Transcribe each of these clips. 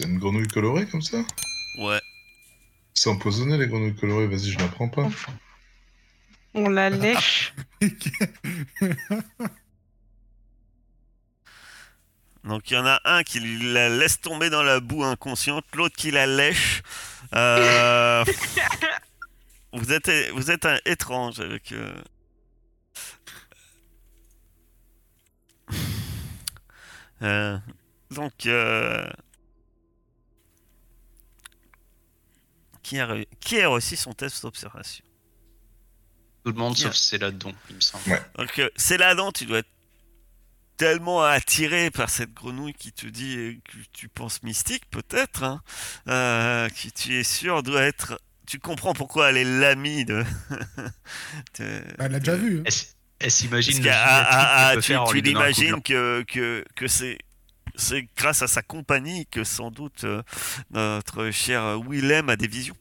C'est une grenouille colorée comme ça Ouais. C'est empoisonné les grenouilles colorées, vas-y, je la prends pas. On la lèche. Donc il y en a un qui la laisse tomber dans la boue inconsciente, l'autre qui la lèche. Euh, vous êtes vous êtes un étrange avec. euh, euh, donc qui a qui a réussi son test d'observation Tout le monde sauf Céladon, il me semble. Ouais. Donc euh, c'est là-dedans, tu dois être tellement attiré par cette grenouille qui te dit euh, que tu penses mystique peut-être, hein, euh, qui tu es sûr doit être... Tu comprends pourquoi elle est l'amie de... de- Bah, elle l'a déjà vu. hein. Elle, s'imagine tu, tu de l'imagines que, que, que c'est... C'est grâce à sa compagnie que sans doute euh, notre cher Willem a des visions.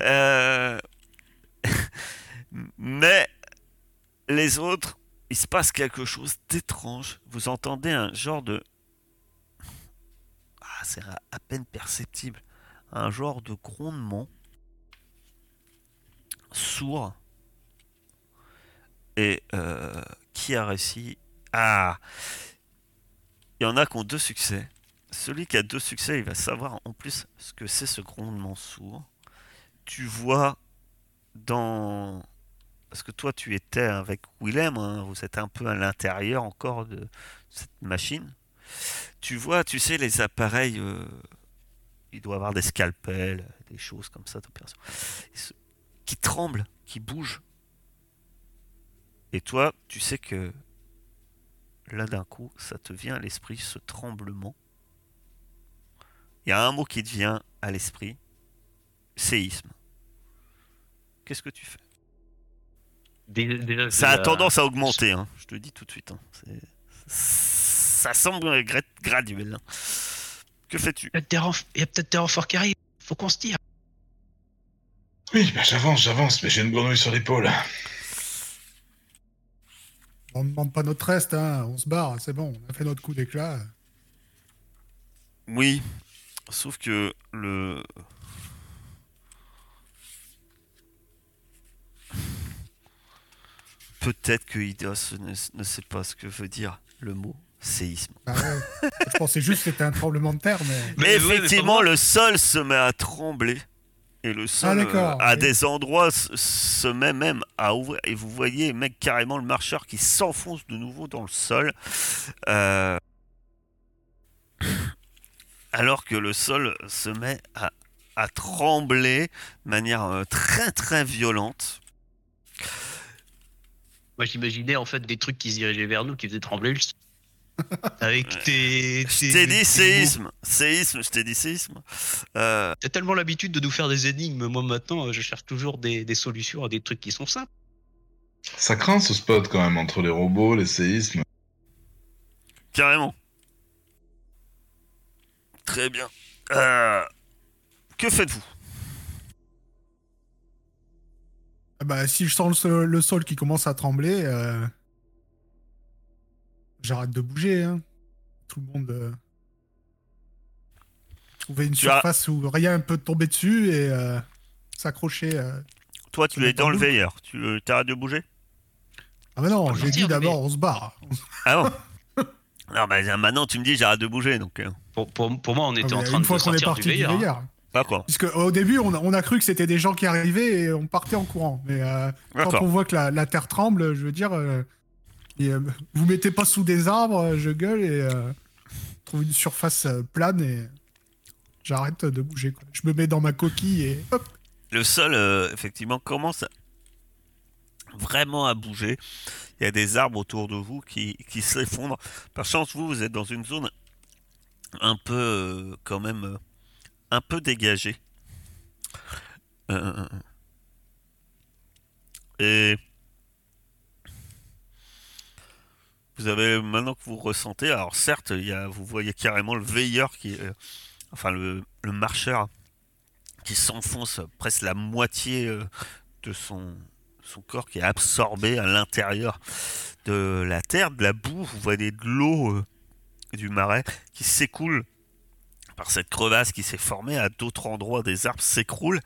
Euh, Mais les autres, il se passe quelque chose d'étrange. Vous entendez un genre de... Ah, c'est à peine perceptible. Un genre de grondement sourd. Et euh, qui a réussi Ah Il y en a qui ont deux succès. Celui qui a deux succès, il va savoir en plus ce que c'est ce grondement sourd. Tu vois dans parce que toi tu étais avec Willem, hein, vous êtes un peu à l'intérieur encore de cette machine. Tu vois, tu sais, les appareils, euh, il doit avoir des scalpels, des choses comme ça d'opération, qui tremblent, qui bougent. Et toi, tu sais que là d'un coup, ça te vient à l'esprit ce tremblement. Il y a un mot qui te vient à l'esprit, séisme. Qu'est-ce que tu fais? Déjà, Ça a tendance à augmenter, hein, je te le dis tout de suite. hein. C'est- Ça semble gra- graduel. hein. Que fais-tu? Il y a peut-être des renf- il y a peut-être des renforts qui arrivent. Faut qu'on se tire. Oui, bah j'avance, j'avance, mais j'ai une grenouille sur l'épaule. On ne demande pas notre reste, hein. on se barre, c'est bon, on a fait notre coup d'éclat. Oui, sauf que le... Peut-être que Idos ne, ne sait pas ce que veut dire le mot séisme. Bah ouais. Je pensais juste que c'était un tremblement de terre, mais. Mais- mais ouais, mais Effectivement, le sol se met à trembler. Et le sol, Ah, euh, à des endroits, se, se met même à ouvrir. Et vous voyez, mec, carrément le marcheur qui s'enfonce de nouveau dans le sol. Euh, Alors que le sol se met à, à trembler de manière euh, très très violente. Moi, j'imaginais en fait des trucs qui se dirigeaient vers nous, qui faisaient trembler le sol. Avec tes. Je t'ai dit séisme. Séisme, je t'ai dit séisme. Euh, T'as tellement l'habitude de nous faire des énigmes. Moi, maintenant, euh, je cherche toujours des, des solutions à des trucs qui sont simples. Ça craint ce spot quand même entre les robots, les séismes. Carrément. Très bien. Euh, que faites-vous? Ah Bah, si je sens le sol, le sol qui commence à trembler, euh, j'arrête de bouger. Hein. Tout le monde. euh, Trouver une Tu as- surface où rien ne peut tomber dessus et euh, s'accrocher. euh. Toi, tu es dans le veilleur. Tu euh, t'arrêtes de bouger? Ah, bah non, j'ai dit d'abord, on se barre. Ah bon? Non, bah maintenant tu me dis j'arrête de bouger, donc... euh, Pour, pour, pour moi, on était Ah, en mais train une de fois qu'on est sortir parti du veilleur. hein. D'accord. Puisque au début, on a, on a cru que c'était des gens qui arrivaient et on partait en courant. Mais euh, quand on voit que la, la terre tremble, je veux dire, euh, et, euh, vous mettez pas sous des arbres, euh, je gueule et euh, trouve une surface euh, plane et j'arrête de bouger. Je me mets dans ma coquille et hop. Le sol, euh, effectivement, commence vraiment à bouger. Il y a des arbres autour de vous qui, qui s'effondrent. Par chance, vous, vous êtes dans une zone un peu, quand même, un peu dégagée. Et vous avez, maintenant que vous ressentez, alors certes, il y a, vous voyez carrément le veilleur qui, est- enfin le, marcheur qui s'enfonce presque la moitié euh, de son, corps qui est absorbé à l'intérieur de la terre, de la boue. Vous voyez de l'eau euh, du marais qui s'écoule par cette crevasse qui s'est formée. À d'autres endroits, des arbres s'écroulent.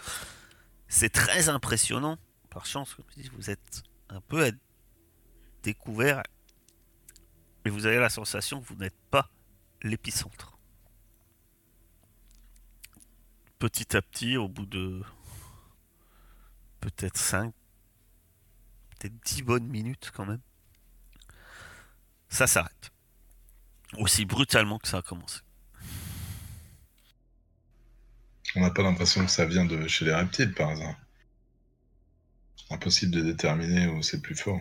C'est très impressionnant. Par chance, comme vous êtes un peu à découvert et vous avez la sensation que vous n'êtes pas l'épicentre. Petit à petit, au bout de peut-être 5, peut-être 10 bonnes minutes quand même, ça s'arrête. Aussi brutalement que ça a commencé. On n'a pas l'impression que ça vient de chez les reptiles, par hasard. Impossible de déterminer où c'est plus fort.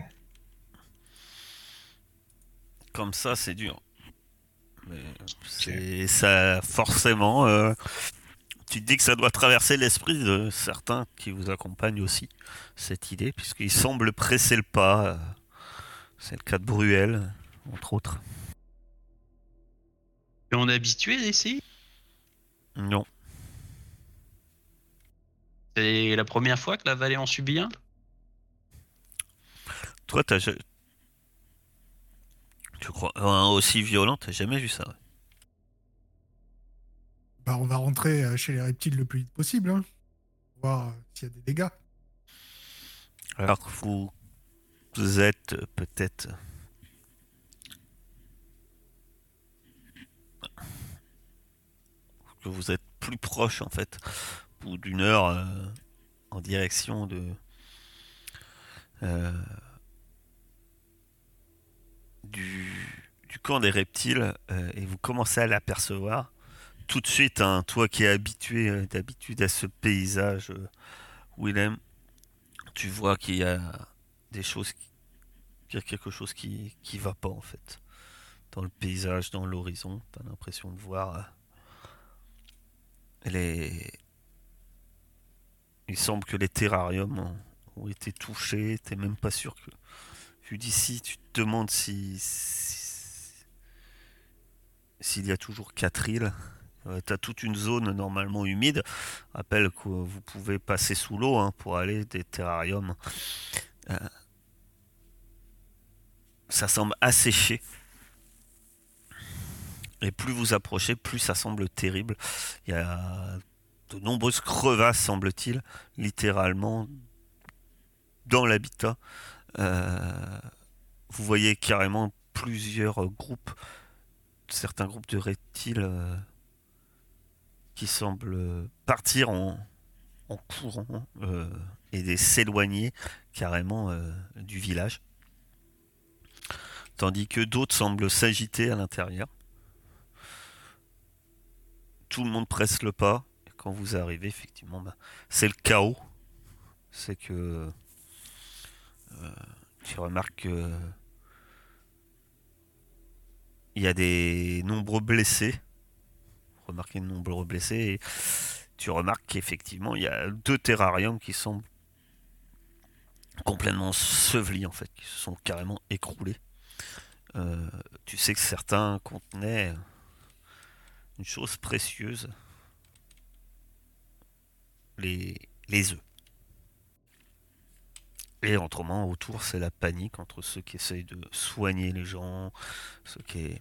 Comme ça, c'est dur. Mais c'est ça, forcément. euh, tu te dis que ça doit traverser l'esprit de certains qui vous accompagnent aussi, cette idée, puisqu'ils semblent presser le pas. euh, C'est le cas de Bruel, entre autres. Et on est habitué ici Non. C'est la première fois que la vallée en subit un? Toi, t'as. Tu crois. Aussi violent, t'as jamais vu ça. ouais. Bah, on va rentrer euh, chez les reptiles le plus vite possible. Hein. Voir euh, s'il y a des dégâts. Alors que vous, vous êtes euh, peut-être. Que vous êtes plus proche en fait, ou d'une heure euh, en direction de. euh, du, camp des reptiles euh, et vous commencez à l'apercevoir tout de suite hein, toi qui es habitué euh, d'habitude à ce paysage euh, Willem tu vois qu'il y a des choses, qui- qu'il y a quelque chose qui qui va pas en fait dans le paysage, dans l'horizon. T'as l'impression de voir les. Il semble que les terrariums ont, ont été touchés. T'es même pas sûr que d'ici, tu te demandes si si- s'il y a toujours quatre îles. Euh, T'as toute une zone normalement humide. Rappelle que vous pouvez passer sous l'eau hein, pour aller des terrariums. Euh, ça semble asséché. Et plus vous approchez, plus ça semble terrible. Il y a de nombreuses crevasses, semble-t-il, littéralement dans l'habitat. Euh, vous voyez carrément plusieurs groupes, certains groupes de reptiles euh, qui semblent partir en, en courant euh, et s'éloigner carrément du village. Tandis que d'autres semblent s'agiter à l'intérieur. Tout le monde presse le pas. Et quand vous arrivez, effectivement, bah, c'est le chaos. C'est que tu remarques que il y a des nombreux blessés. Remarquez de nombreux blessés. Et tu remarques qu'effectivement, il y a deux terrariums qui sont complètement ensevelis, en fait, qui se sont carrément écroulés. Euh, tu sais que certains contenaient une chose précieuse, les, les œufs. Et autrement, autour, c'est la panique entre ceux qui essayent de soigner les gens, ceux qui,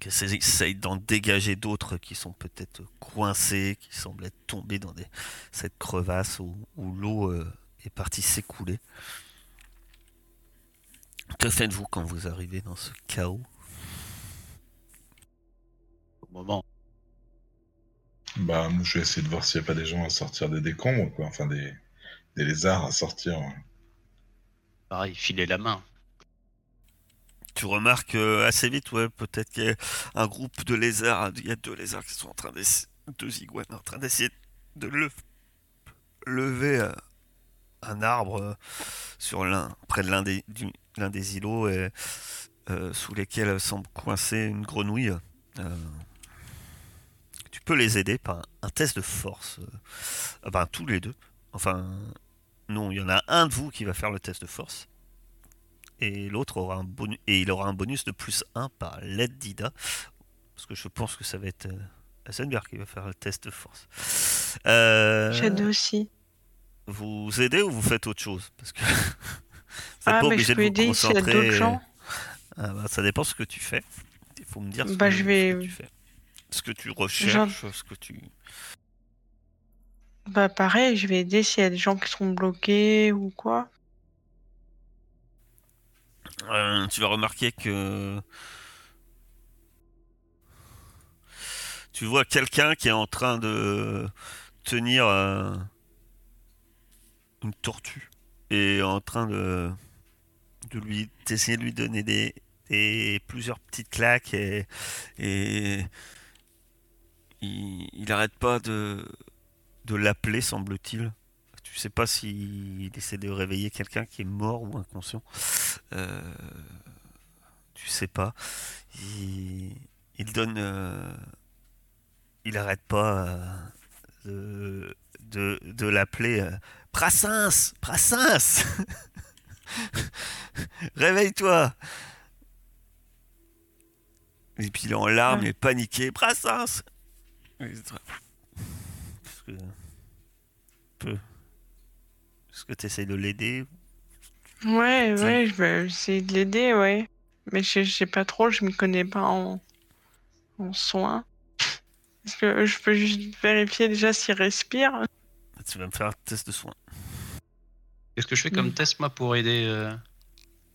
qui essayent d'en dégager d'autres qui sont peut-être coincés, qui semblent être tombés dans des, cette crevasse où, où l'eau euh, est partie s'écouler. Que faites-vous quand vous arrivez dans ce chaos? Au moment. Bah, moi, je vais essayer de voir s'il n'y a pas des gens à sortir des décombres, quoi. Enfin, des, des lézards à sortir. Pareil, filer la main. Tu remarques euh, assez vite, ouais, peut-être qu'il y a un groupe de lézards, il y a deux lézards qui sont en train d'essayer, deux iguanes en train d'essayer de le- lever euh, un arbre euh, sur l'un, près de l'un des, l'un des îlots sous lesquels semble coincer une grenouille. Tu peux les aider par un, un test de force. euh, ah ben, tous les deux. Enfin, non, il y en a un de vous qui va faire le test de force et l'autre aura un bonus et il aura un bonus de plus 1 par l'aide d'Ida parce que je pense que ça va être euh, Assenberg qui va faire le test de force. Euh, J'aide aussi. vous aidez ou vous faites autre chose? Parce que vous Ah, pas mais obligé je peux vous aider s'il y a concentrer. d'autres gens. Ah, bah, ça dépend ce que tu fais. Il faut me dire ce, Bah, que, je ce vais- que tu fais. Ce que tu recherches, ce que tu. Bah pareil, je vais aider s'il y a des gens qui sont bloqués ou quoi. Euh, tu vas remarquer que tu vois quelqu'un qui est en train de tenir euh, une tortue et en train de, de lui d'essayer de lui donner des, des plusieurs petites claques et, et il, il arrête pas de de l'appeler semble-t-il. Tu sais pas s'il essaie de réveiller quelqu'un qui est mort ou inconscient. Euh, tu sais pas. Il, il donne euh, il arrête pas euh, de, de, de l'appeler Brassens Brassens Réveille-toi. Et puis il est en larmes, Ouais. il est paniqué. Brassens Est-ce que... Peu. Est-ce que tu essayes de l'aider? Ouais, Ça- ouais, je vais essayer de l'aider, ouais. Mais je je sais pas trop, je m'y connais pas en, en soins. Est-ce que je peux juste vérifier déjà s'il respire? Tu vas me faire un test de soins. Qu'est-ce que je fais comme Mm. test, moi, pour aider euh,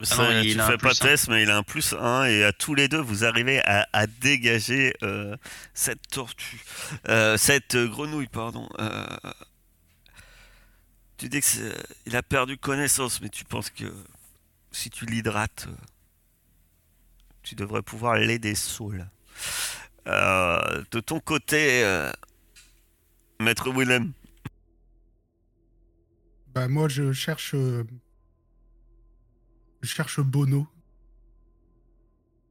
Ça, non, il un fais pas test, mais il a un plus 1 et à tous les deux, vous arrivez à, à dégager euh, cette tortue, Euh, cette euh, grenouille, pardon. Euh, tu dis que c'est- il a perdu connaissance, mais tu penses que si tu l'hydrates, tu devrais pouvoir l'aider Saul. Euh, de ton côté, euh, Maître Willem, Bah moi je cherche euh, je cherche Bono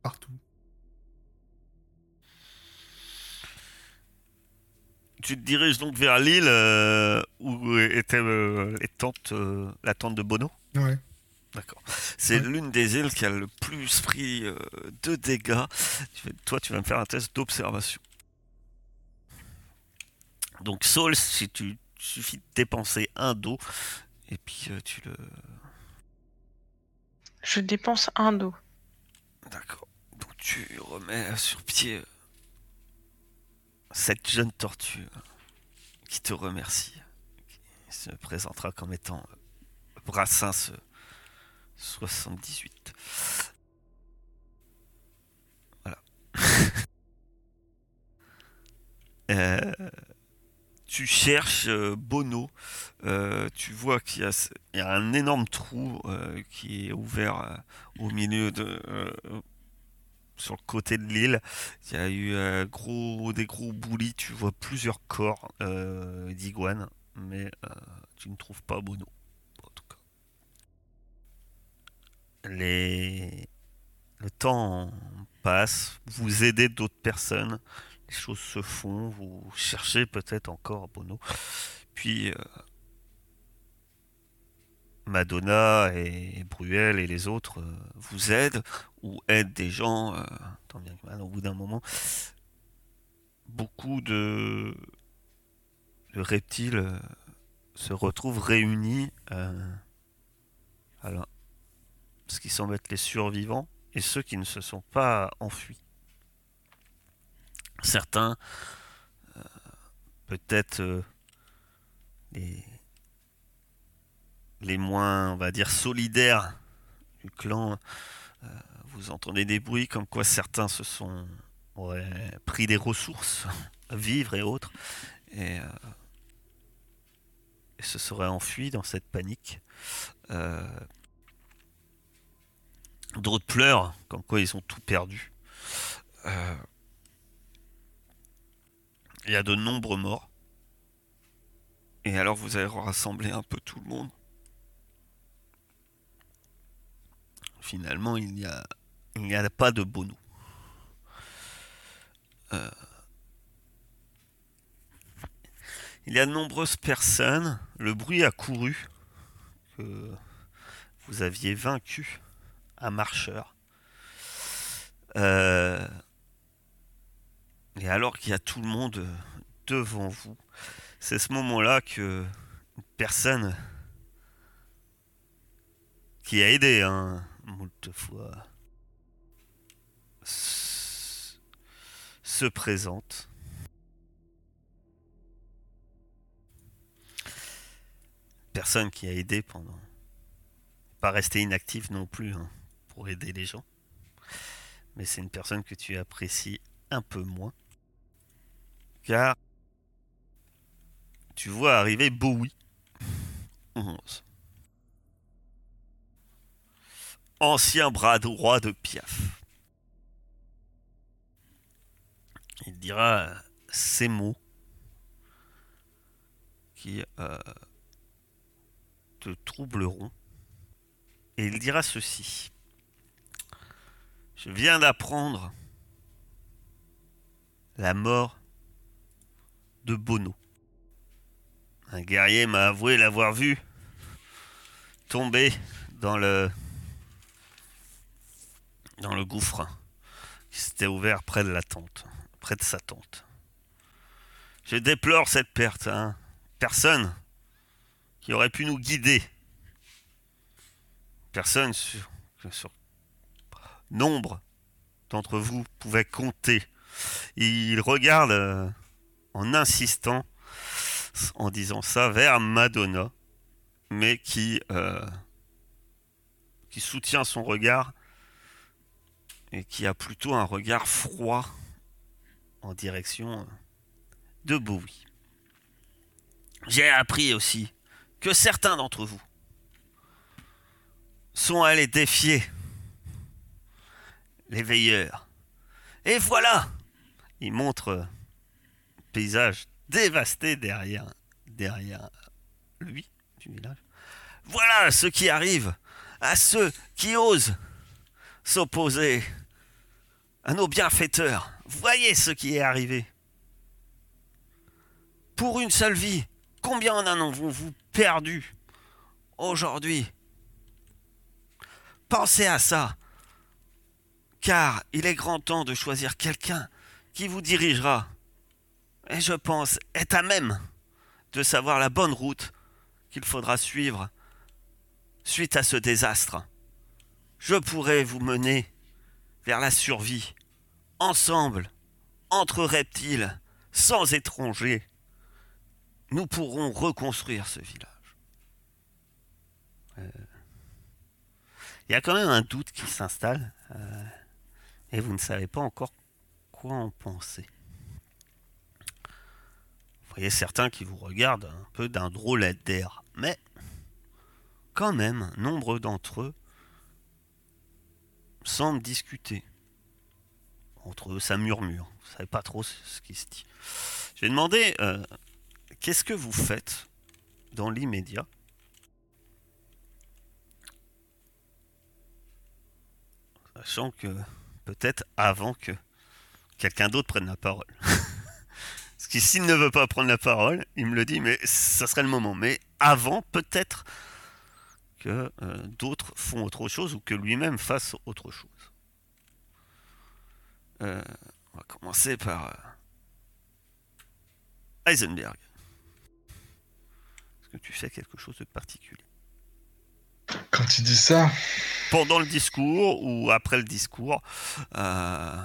partout. tu te diriges donc vers l'île euh, où était euh, les tentes, euh, la tente de Bono? Ouais. D'accord. C'est Ouais. l'une des îles qui a le plus pris de dégâts. Tu vas- toi, tu vas me faire un test d'observation. Donc, Saul, si tu suffit de dépenser un dos, et puis tu le. Je dépense un dos. D'accord. Donc, tu remets sur pied euh, cette jeune tortue euh, qui te remercie, qui se présentera comme étant euh, Brassens euh, 78. Voilà. Euh, tu cherches euh, Bono. Euh, tu vois qu'il y, a un énorme trou euh, qui est ouvert au milieu de. sur le côté de l'île. Il y a eu gros, des gros boulis. Tu vois plusieurs corps euh, d'iguanes, mais tu ne trouves pas Bono. Les... Le temps passe, vous aidez d'autres personnes, les choses se font, vous cherchez peut-être encore Bono. Puis euh, Madonna et Bruel et les autres euh, vous aident ou aident des gens, euh, tant bien que mal, au bout d'un moment. Beaucoup de, reptiles se retrouvent réunis alors, ce qui semble être les survivants et ceux qui ne se sont pas enfuis. Certains, euh, peut-être euh, les, moins, on va dire, solidaires du clan, euh, vous entendez des bruits comme quoi certains se sont auraient pris des ressources, vivres et autres, et, se seraient enfuis dans cette panique. D'autres pleurent, comme quoi ils ont tout perdu. Il y a de nombreux morts. Et alors vous allez rassembler un peu tout le monde. Finalement, il n'y a, il n'y a pas de Bono. Euh, il y a de nombreuses personnes. Le bruit a couru que vous aviez vaincu un marcheur. Euh, et alors qu'il y a tout le monde euh, devant vous, c'est ce moment-là que personne qui a aidé hein, moult fois se présente. Personne qui a aidé pendant. Pas resté inactif non plus hein, pour aider les gens. Mais c'est une personne que tu apprécies un peu moins. Car tu vois arriver Bowie. 11. Ancien bras droit de Piaf. Il dira ces mots qui euh, te troubleront. Et il dira ceci. Je viens d'apprendre la mort de Bono. Un guerrier m'a avoué l'avoir vu tomber dans le dans le gouffre qui s'était ouvert près de la tente, près de sa tente. Je déplore cette perte. Hein. Personne qui aurait pu nous guider. Personne sur, nombre d'entre vous pouvait compter. Il regarde euh, en insistant, en disant ça, vers Madonna, mais qui, euh, qui soutient son regard et qui a plutôt un regard froid en direction de Bowie. J'ai appris aussi que certains d'entre vous sont allés défier les veilleurs. Et voilà Il montre un paysage dévasté derrière, derrière lui, du village. Voilà ce qui arrive à ceux qui osent s'opposer à nos bienfaiteurs. Voyez ce qui est arrivé. Pour une seule vie, combien en avons-vous perdu aujourd'hui? Pensez à ça, car il est grand temps de choisir quelqu'un qui vous dirigera, et je pense est à même de savoir la bonne route qu'il faudra suivre suite à ce désastre. Je pourrais vous mener vers la survie, ensemble, entre reptiles, sans étrangers. Nous pourrons reconstruire ce village. Euh, Il y a quand même un doute qui s'installe, euh, et vous ne savez pas encore quoi en penser. Voyez certains qui vous regardent un peu d'un drôle d'air, mais quand même, nombre d'entre eux semblent discuter. Entre eux, ça murmure. Vous savez pas trop ce qui se dit. Je vais demander, euh, qu'est-ce que vous faites dans l'immédiat? Sachant que peut-être avant que quelqu'un d'autre prenne la parole. S'il ne veut pas prendre la parole, il me le dit, mais ça serait le moment. Mais avant, peut-être que euh, d'autres font autre chose ou que lui-même fasse autre chose. Euh, on va commencer par euh, Heisenberg. Est-ce que tu fais quelque chose de particulier? Quand il dit ça, Pendant le discours ou après le discours, il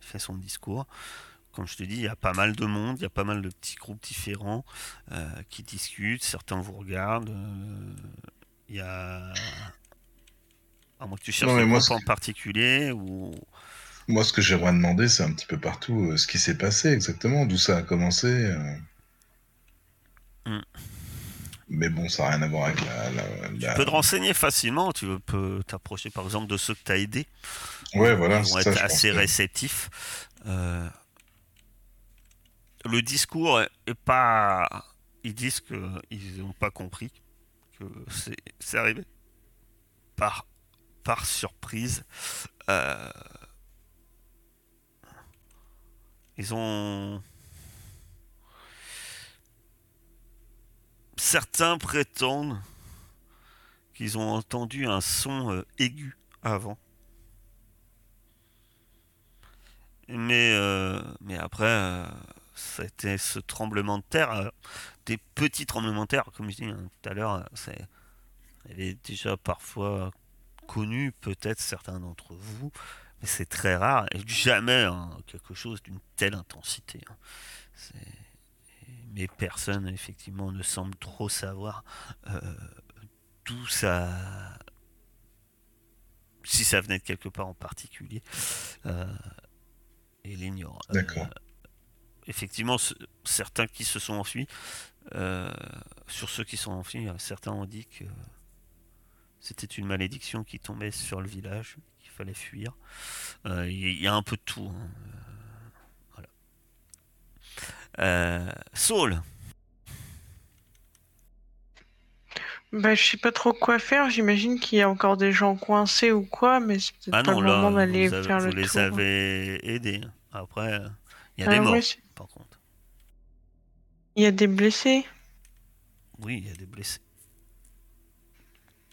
fait son discours. Comme je te dis, il y a pas mal de monde, il y a pas mal de petits groupes différents euh, qui discutent. Certains vous regardent. euh, Il y a. À moins que tu cherches Non, mais un moi, groupe en particulier ou. moi, ce que j'aimerais demander, c'est un petit peu partout euh, ce qui s'est passé exactement, d'où ça a commencé. euh. Hmm. Mais bon, ça n'a rien à voir avec la. la- Tu peux te renseigner facilement. Tu peux t'approcher par exemple de ceux que tu as aidés. Ouais, voilà. Ils vont ça, être assez réceptifs. Euh, le discours est pas. Ils disent qu'ils n'ont pas compris que c'est arrivé par, surprise. Euh, ils ont. Certains prétendent qu'ils ont entendu un son euh, aigu avant. Mais, euh, après, été ce tremblement de terre, euh, des petits tremblements de terre, comme je dis hein, tout à l'heure, euh, c'est, elle est déjà parfois connu, peut-être certains d'entre vous, mais c'est très rare et jamais hein, quelque chose d'une telle intensité. hein. Mais personne, effectivement, ne semble trop savoir euh, d'où ça. Si ça venait de quelque part en particulier. Euh, et l'ignore. Euh, D'accord. Effectivement, ce- certains qui se sont enfuis, euh, sur ceux qui sont enfuis, euh, certains ont dit que c'était une malédiction qui tombait sur le village, qu'il fallait fuir. Euh, Il y, y a un peu de tout. hein. Voilà. Saul, Bah, je sais pas trop quoi faire. J'imagine qu'il y a encore des gens coincés ou quoi, mais c'est peut-être ah pas non, le là, moment vous, d'aller faire vous le les tour. avez aidés. Après, il y a Ah des morts, ouais, par contre. il y a des blessés. Oui, il y a des blessés.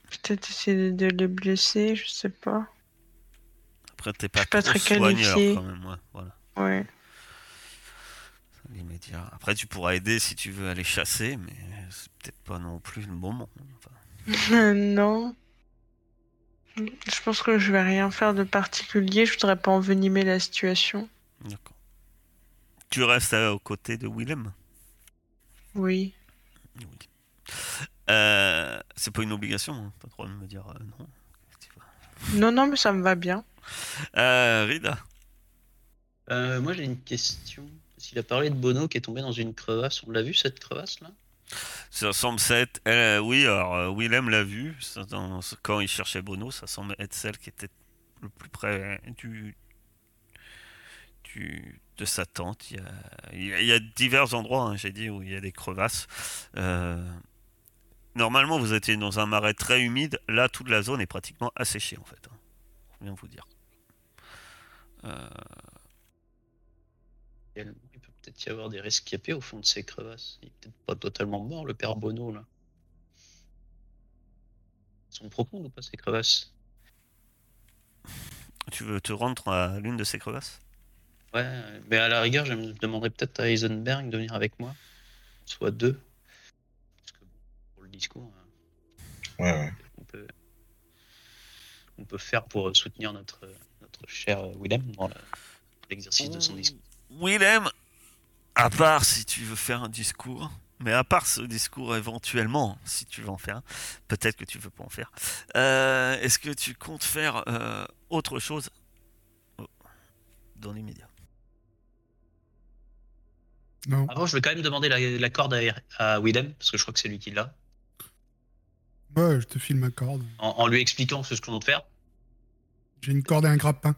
Peut-être essayer de les blesser, je sais pas. Après, t'es pas, pas très soigneur qualifié. quand même. ouais, voilà. Ouais. l'immédiat. Après, tu pourras aider si tu veux aller chasser, mais c'est peut-être pas non plus le moment. Enfin, non. Je pense que je vais rien faire de particulier. Je voudrais pas envenimer la situation. d'accord. Tu restes aux côtés de Willem? Oui. Oui. Euh, c'est pas une obligation, hein. t'as le droit de me dire euh, non. Non, non, mais ça me va bien. Euh, Rida, Euh, moi j'ai une question. Qu'il a parlé de Bono qui est tombé dans une crevasse. On l'a vu cette crevasse là ça semble être. oui, alors Willem l'a vu ça, dans- quand il cherchait Bono, ça semble être celle qui était le plus près du, du- de sa tente. Il y a, il y divers endroits, hein, j'ai dit, où il y a des crevasses. Euh, normalement, vous étiez dans un marais très humide. Là, toute la zone est pratiquement asséchée, en fait. hein. Bien vous dire. Euh, Il peut peut-être y avoir des rescapés au fond de ces crevasses. Il est peut-être pas totalement mort le père Bono là. Ils sont profondes ou pas ces crevasses? Tu veux te rendre à l'une de ces crevasses? Ouais, mais à la rigueur, je me demanderais peut-être à Heisenberg de venir avec moi. Soit deux. Parce que pour le discours, hein, Ouais, ouais. on peut, on peut faire pour soutenir notre, notre cher Willem dans l'exercice de son discours. Willem, à part si tu veux faire un discours, mais à part ce discours éventuellement, si tu veux en faire un, peut-être que tu veux pas en faire, euh, est-ce que tu comptes faire euh, autre chose? Oh, dans l'immédiat Non. Avant, je vais quand même demander la, la corde à, à Willem, parce que je crois que c'est lui qui l'a, Ouais, je te file ma corde. en, en lui expliquant ce qu'on compte faire. J'ai une corde et un grappin.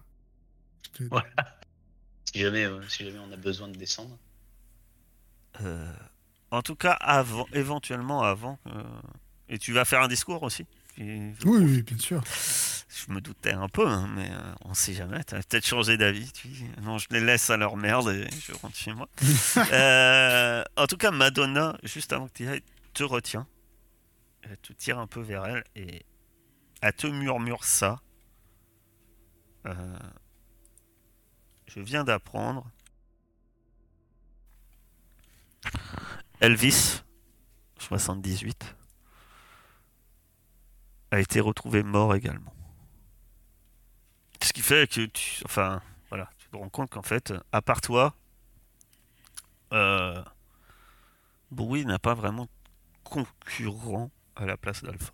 Te- Ouais. Si jamais, euh, si jamais on a besoin de descendre. Euh, En tout cas, avant, éventuellement avant. euh, Et tu vas faire un discours aussi oui, bien sûr. Je me doutais un peu, hein, mais euh, on sait jamais. T'as peut-être changé d'avis. Tu dis, non, je les laisse à leur merde et je rentre chez moi. Euh, en tout cas, Madonna, juste avant que tu ailles, te retient. Elle te tire un peu vers elle et elle te murmure ça. Euh, je viens d'apprendre. Elvis, 78, a été retrouvé mort également. Qui fait que tu, enfin, voilà, tu te rends compte qu'en fait, à part toi, euh, Bowie n'a pas vraiment de concurrent à la place d'Alpha.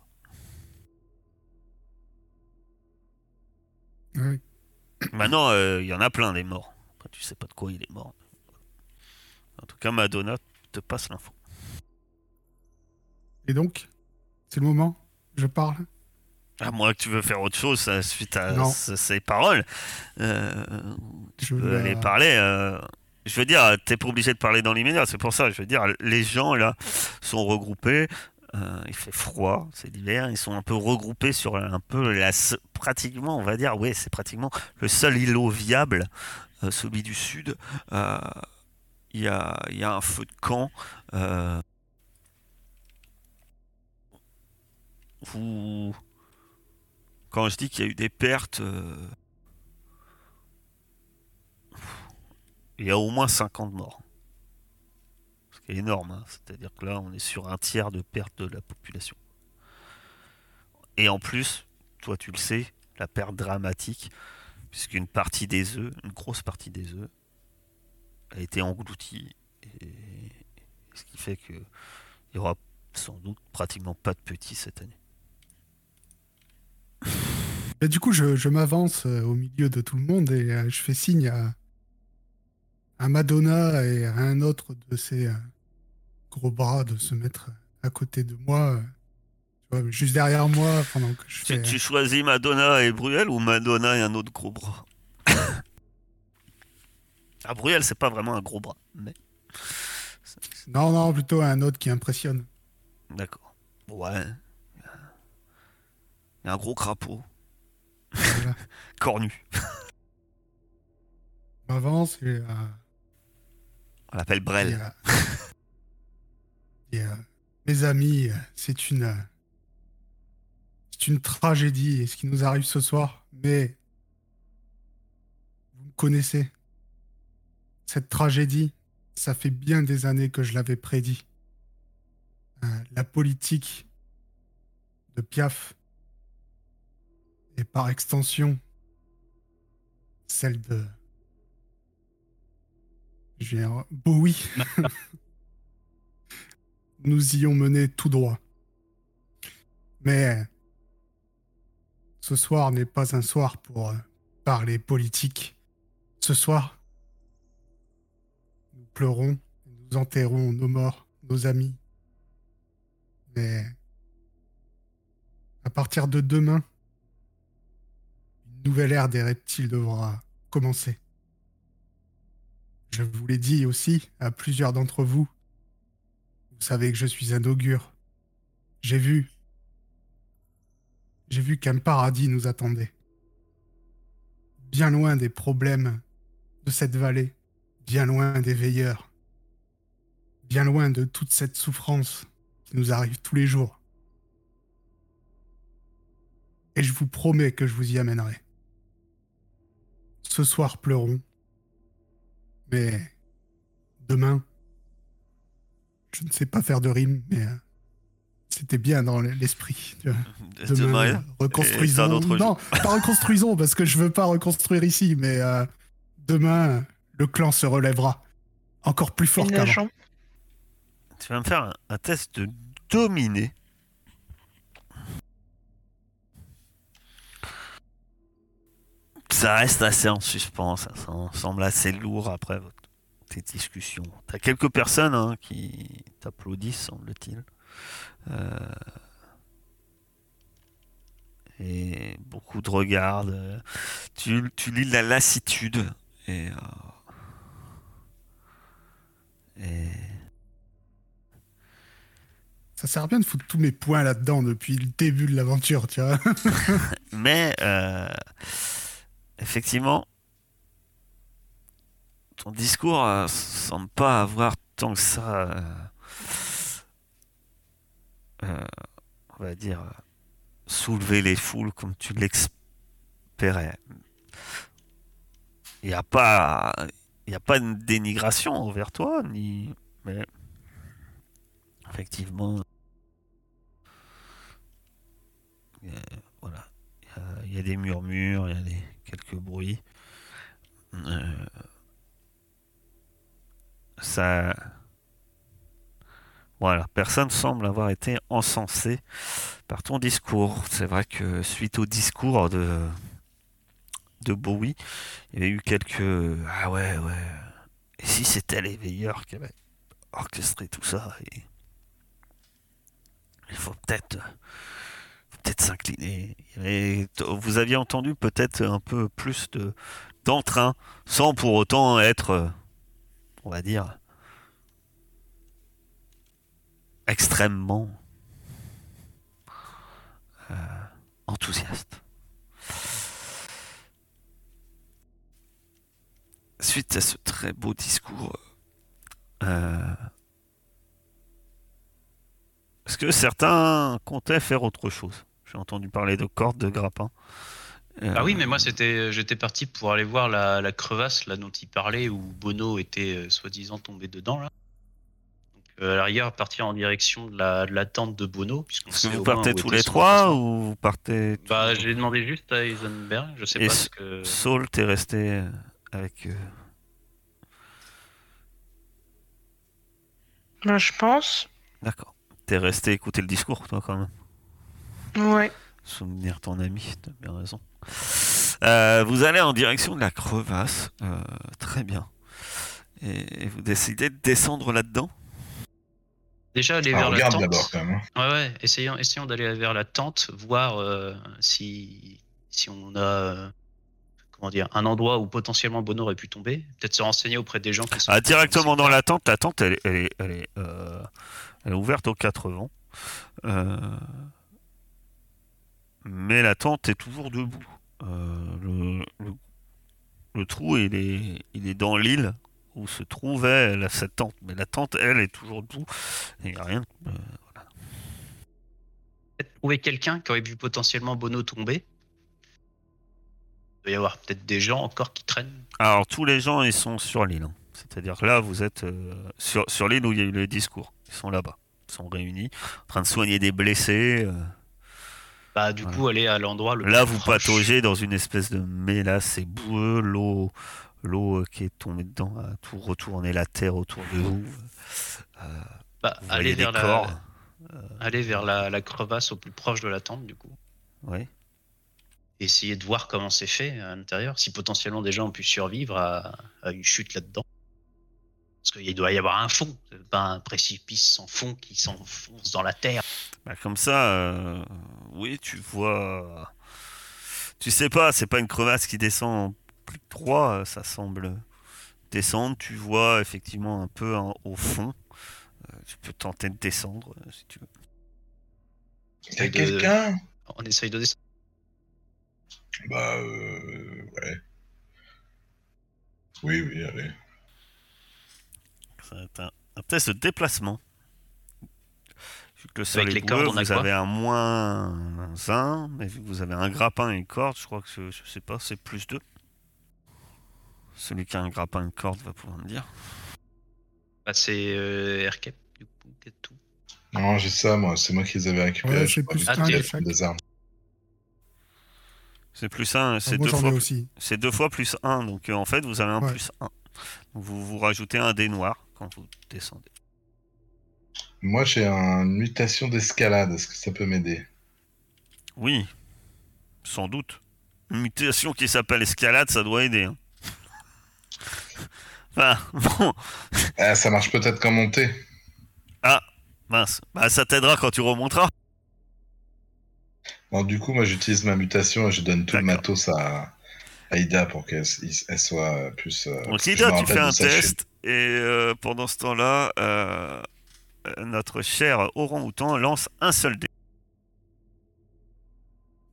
Ouais. Maintenant, euh, il y en a plein des morts. Après, tu sais pas de quoi il est mort. En tout cas, Madonna te passe l'info. Et donc, c'est le moment. Je parle. À moins que tu veux faire autre chose euh, suite à Non. ces paroles. Euh, Je tu peux aller parler. euh, je veux dire, t'es pas obligé de parler dans l'immédiat. C'est pour ça. Je veux dire, les gens là sont regroupés. euh, il fait froid, c'est l'hiver. Ils sont un peu regroupés sur un peu la, pratiquement, on va dire, oui, c'est pratiquement le seul îlot viable, euh, celui du sud. Euh, Il y, a, y a un feu de camp. euh, vous, quand je dis qu'il y a eu des pertes, euh, il y a au moins 50 morts. Ce qui est énorme, hein. c'est-à-dire que là, on est sur un tiers de perte de la population. Et en plus, toi tu le sais, la perte dramatique, puisqu'une partie des œufs, une grosse partie des œufs, a été engloutie. Ce qui fait qu'il y aura sans doute pratiquement pas de petits cette année. Et du coup, je, je m'avance euh, au milieu de tout le monde et euh, je fais signe à, à Madonna et à un autre de ses euh, gros bras de se mettre à côté de moi, tu vois, juste derrière moi pendant que je fais. tu choisis Madonna et Bruel ou Madonna et un autre gros bras? Ah, Bruel, c'est pas vraiment un gros bras, mais. Non, non, plutôt un autre qui impressionne. D'accord. Ouais. Il y a un gros crapaud. Voilà. Cornu. Je m'avance et. euh, On l'appelle et, Brel. euh, et, euh, mes amis, c'est une. C'est une tragédie ce qui nous arrive ce soir, mais. Vous me connaissez. Cette tragédie, ça fait bien des années que je l'avais prédit. La politique de Piaf et par extension celle de je vais dire, Bowie nous y ont mené tout droit. Mais ce soir n'est pas un soir pour euh, parler politique. Ce soir, nous pleurons, nous enterrons nos morts, nos amis. Mais à partir de demain, nouvelle ère des reptiles devra commencer. Je vous l'ai dit aussi à plusieurs d'entre vous. Vous savez que je suis un augure. J'ai vu. J'ai vu qu'un paradis nous attendait. Bien loin des problèmes de cette vallée, bien loin des veilleurs, bien loin de toute cette souffrance qui nous arrive tous les jours. Et je vous promets que je vous y amènerai. Ce soir pleurons, mais demain, je ne sais pas faire de rime, mais euh, c'était bien dans l'esprit. Demain, Demain, et- et reconstruisons. c'est un autre non, pas reconstruisons parce que je veux pas reconstruire ici, mais euh, demain, le clan se relèvera encore plus fort qu'avant. Tu vas me faire un, un test de dominer. Ça reste assez en suspens, ça, semble assez lourd après votre, tes discussions. T'as quelques personnes hein, qui t'applaudissent, semble-t-il. Euh, Et beaucoup de regards. de- Tu, tu lis la lassitude. Et, euh, et Ça sert à rien de foutre tous mes points là-dedans depuis le début de l'aventure, tu vois. Mais euh, effectivement, ton discours euh, semble pas avoir tant que ça, euh, euh, on va dire, euh, soulever les foules comme tu l'espérais. Il n'y a pas, il y a pas de dénigration envers toi, ni, mais effectivement, voilà. Il y a des murmures, il y a des, quelques bruits. Euh, ça. Voilà, personne semble avoir été encensé par ton discours. C'est vrai que suite au discours de, de Bowie, il y avait eu quelques. Ah ouais, ouais. Et si c'était les veilleurs qui avaient orchestré tout ça et... Il faut peut-être s'incliner. Il y avait- t- Vous aviez entendu peut-être un peu plus de d'entrain, sans pour autant être, on va dire, extrêmement euh, enthousiaste. Suite à ce très beau discours, euh, est-ce que certains comptaient faire autre chose? J'ai entendu parler de cordes, de grappins. Euh, Ah oui, mais moi c'était, j'étais parti pour aller voir la, la crevasse là dont il parlait où Bono était euh, soi-disant tombé dedans là. Donc Euh, à la rigueur, partir en direction de la, de la tente de Bono. puisqu'on Est-ce que sait vous partez tous était les trois ou vous partez Bah, j'ai demandé juste à Eisenberg, je sais Et pas ce que. Saul, t'es resté euh, avec eux. Bah, je pense. D'accord. T'es resté écouter le discours, toi, quand même. Ouais. Souvenir ton ami, t'as bien raison. Euh, vous allez en direction de la crevasse. euh, très bien. Et, et vous décidez de descendre là-dedans? Déjà, aller Ah, vers la regarde tente. d'abord quand même. hein. Ouais, ouais, essayons, essayons d'aller vers la tente, voir euh, si, si on a comment dire, un endroit où potentiellement Bono aurait pu tomber. Peut-être se renseigner auprès des gens qui sont. Ah, directement dans la tente. La tente, elle, est- elle est, elle, est, euh, elle est ouverte aux quatre vents. Euh, mais la tente est toujours debout. Euh, le, le- le trou, il est, il est dans l'île où se trouvait la- cette tente. Mais la tente, elle, est toujours debout. Il n'y a rien. euh, trouver quelqu'un qui aurait vu potentiellement Bono tomber? Il doit y avoir peut-être des gens encore qui traînent. Alors, tous les gens, ils sont sur l'île. hein. C'est-à-dire que là, vous êtes euh, sur, sur l'île où il y a eu les discours. Ils sont là-bas. Ils sont réunis, en train de soigner des blessés. euh. Bah, du Voilà. coup, aller à l'endroit le Là, plus vous proche. pataugez dans une espèce de mélasse, c'est boueux, l'eau, l'eau euh, qui est tombée dedans a tout retourné la terre autour de vous. Euh, Bah, vous voyez des vers, la, vers la, la crevasse au plus proche de la tente, du coup. Oui. Essayer de voir comment c'est fait à l'intérieur. Si potentiellement des gens ont pu survivre à, à une chute là-dedans. Parce qu'il doit y avoir un fond, c'est pas un précipice sans fond qui s'enfonce dans la terre. Bah, comme ça, euh, oui, tu vois. Tu sais pas, c'est pas une crevasse qui descend en plus de 3, ça semble descendre. Tu vois effectivement un peu hein, au fond. Euh, tu peux tenter de descendre euh, si tu veux. Y'a de- quelqu'un? On essaye de descendre. Bah, euh, ouais. Oui, oui, allez. Un, un test de déplacement. Vu que le sol Avec est les boueux, cordes, on a vous quoi avez un moins 1, mais vu que vous avez un grappin et une corde, je crois que je, je sais pas, c'est plus 2. Celui qui a un grappin et une corde va pouvoir me dire. Bah, c'est euh, Aircap, du coup, tout. Non, j'ai ça, moi. C'est moi qui les avais récupérés. Ouais, je c'est sais pas, plus un des- des armes. C'est plus 1, c'est deux, fois, aussi. c'est deux fois plus 1, donc euh, en fait vous avez un Ouais. plus 1. Donc vous, vous rajoutez un dé noir quand vous descendez. Moi, j'ai une mutation d'escalade. Est-ce que ça peut m'aider? Oui, sans doute. Une mutation qui s'appelle escalade, ça doit aider. hein. Enfin, bon, Ah, ça marche peut-être qu'en montée. mince. Bah, ça t'aidera quand tu remonteras. Bon, du coup, moi, j'utilise ma mutation et je donne tout le matos à, à Ida pour qu'elle elle soit plus. euh, Donc me tu fais un test et euh, pendant ce temps-là, euh, notre cher orang-outan lance un seul dé.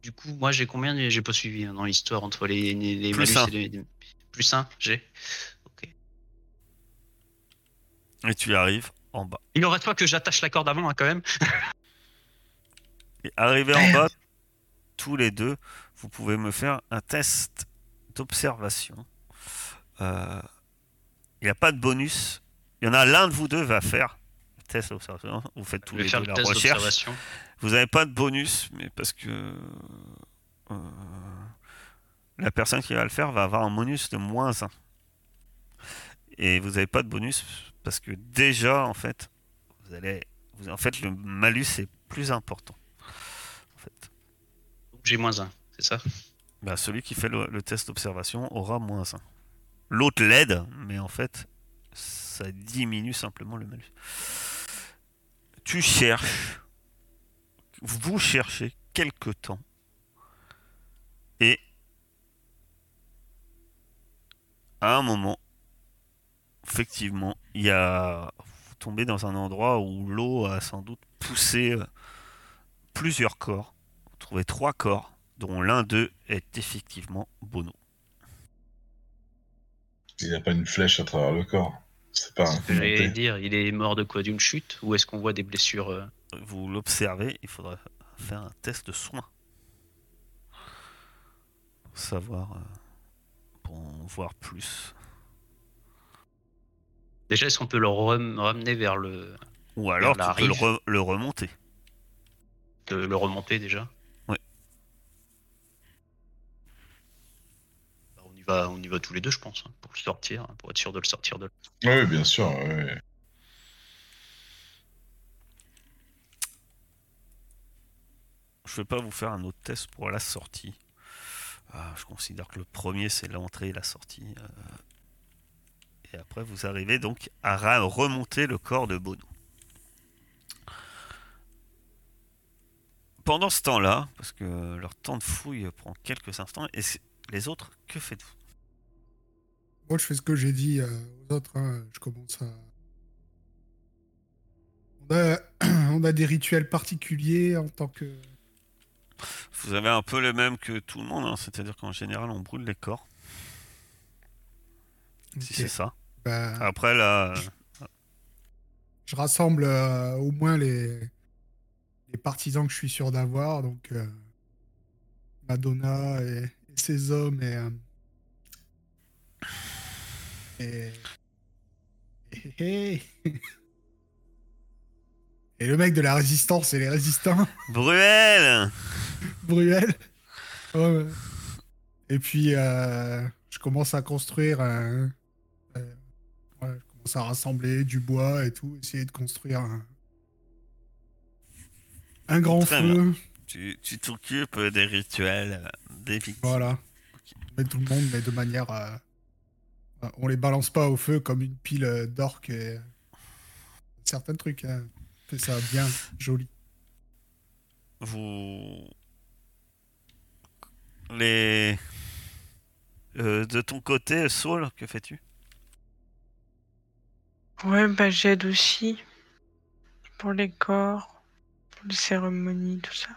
Du coup, moi, j'ai combien J'ai pas suivi hein, dans l'histoire entre les, les, les Plus malus un. et les, les- Plus 1, j'ai. Ok. Et tu arrives en bas. Il aurait pas que j'attache la corde avant, hein, quand même. Et arrivé en bas, tous les deux, vous pouvez me faire un test d'observation. Euh, Il n'y a pas de bonus. Il y en a l'un de vous deux va faire le test d'observation. Vous faites tous les deux la recherche. Vous n'avez pas de bonus, mais parce que euh, la personne qui va le faire va avoir un bonus de moins 1. Et vous n'avez pas de bonus parce que déjà, en fait, vous allez, vous- en fait, le malus est plus important. En fait. J'ai moins 1, c'est ça? Bah, celui qui fait le, test d'observation aura moins 1. L'autre l'aide, mais en fait, ça diminue simplement le malus. Tu cherches, vous cherchez quelque temps, et à un moment, effectivement, il y a, vous tombez dans un endroit où l'eau a sans doute poussé euh, plusieurs corps. Vous trouvez trois corps dont l'un d'eux est effectivement Bono. Il n'y a pas une flèche à travers le corps. C'est pas un dire, il est mort de quoi? D'une chute? Ou est-ce qu'on voit des blessures euh, Vous l'observez, il faudra faire un test de soin. Pour savoir, euh, pour en voir plus. Déjà, est-ce qu'on peut le rem- ramener vers le Ou alors tu peux le, rive? re- le remonter. De le remonter déjà Ouais. Bah, on, y va, on y va tous les deux, je pense, hein, pour le sortir, hein, pour être sûr de le sortir de là. Oui, bien sûr. ouais. Je vais pas vous faire un autre test pour la sortie. Ah, je considère que le premier c'est l'entrée et la sortie. euh. Et après vous arrivez donc à remonter le corps de Bono. Pendant ce temps-là, parce que leur temps de fouille prend quelques instants, et c'est- les autres, que faites-vous? Moi, je fais ce que j'ai dit euh, aux autres. hein. Je commence à. On a... on a des rituels particuliers en tant que. Vous avez un peu les mêmes que tout le monde, hein, c'est-à-dire qu'en général on brûle les corps, si c'est ça. Bah, Après là, euh, je rassemble euh, au moins les... les partisans que je suis sûr d'avoir. Donc, euh, Madonna et... et ses hommes et. euh, Et... et... Et le mec de la résistance et les résistants. Bruel Bruel. Ouais. Et puis, euh, je commence à construire un. euh, ouais, je commence à rassembler du bois et tout, essayer de construire un. Un grand Très feu. tu tu t'occupes des rituels, des victimes. Voilà. Mais tout le monde, mais de manière. euh, on les balance pas au feu comme une pile euh, d'orques et. Certains trucs. Hein. Fait ça bien, joli. vous les Euh, de ton côté Saul que fais-tu? Ouais, bah j'aide aussi. Pour les corps, pour les cérémonies, tout ça.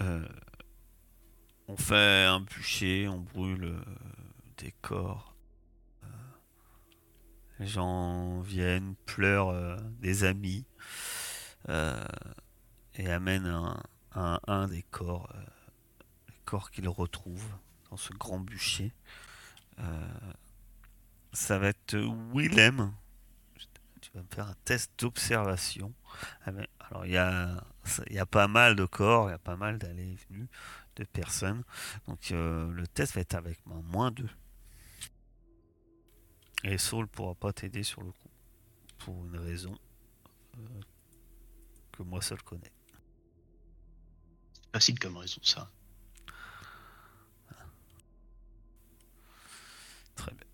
Euh, on fait un bûcher on brûle euh, des corps. Euh, les gens viennent pleurent des amis et amènent un, un, des corps les corps qu'ils retrouvent dans ce grand bûcher. Ça va être Willem tu vas me faire un test d'observation. Ah, mais- Alors, il y a, il y a pas mal de corps, il y a pas mal d'allées et venues de personnes. Donc, euh, le test va être avec un moins 2. Et Saul pourra pas t'aider sur le coup. Pour une raison euh, que moi seul connais. Facile comme raison, ça. Très bien.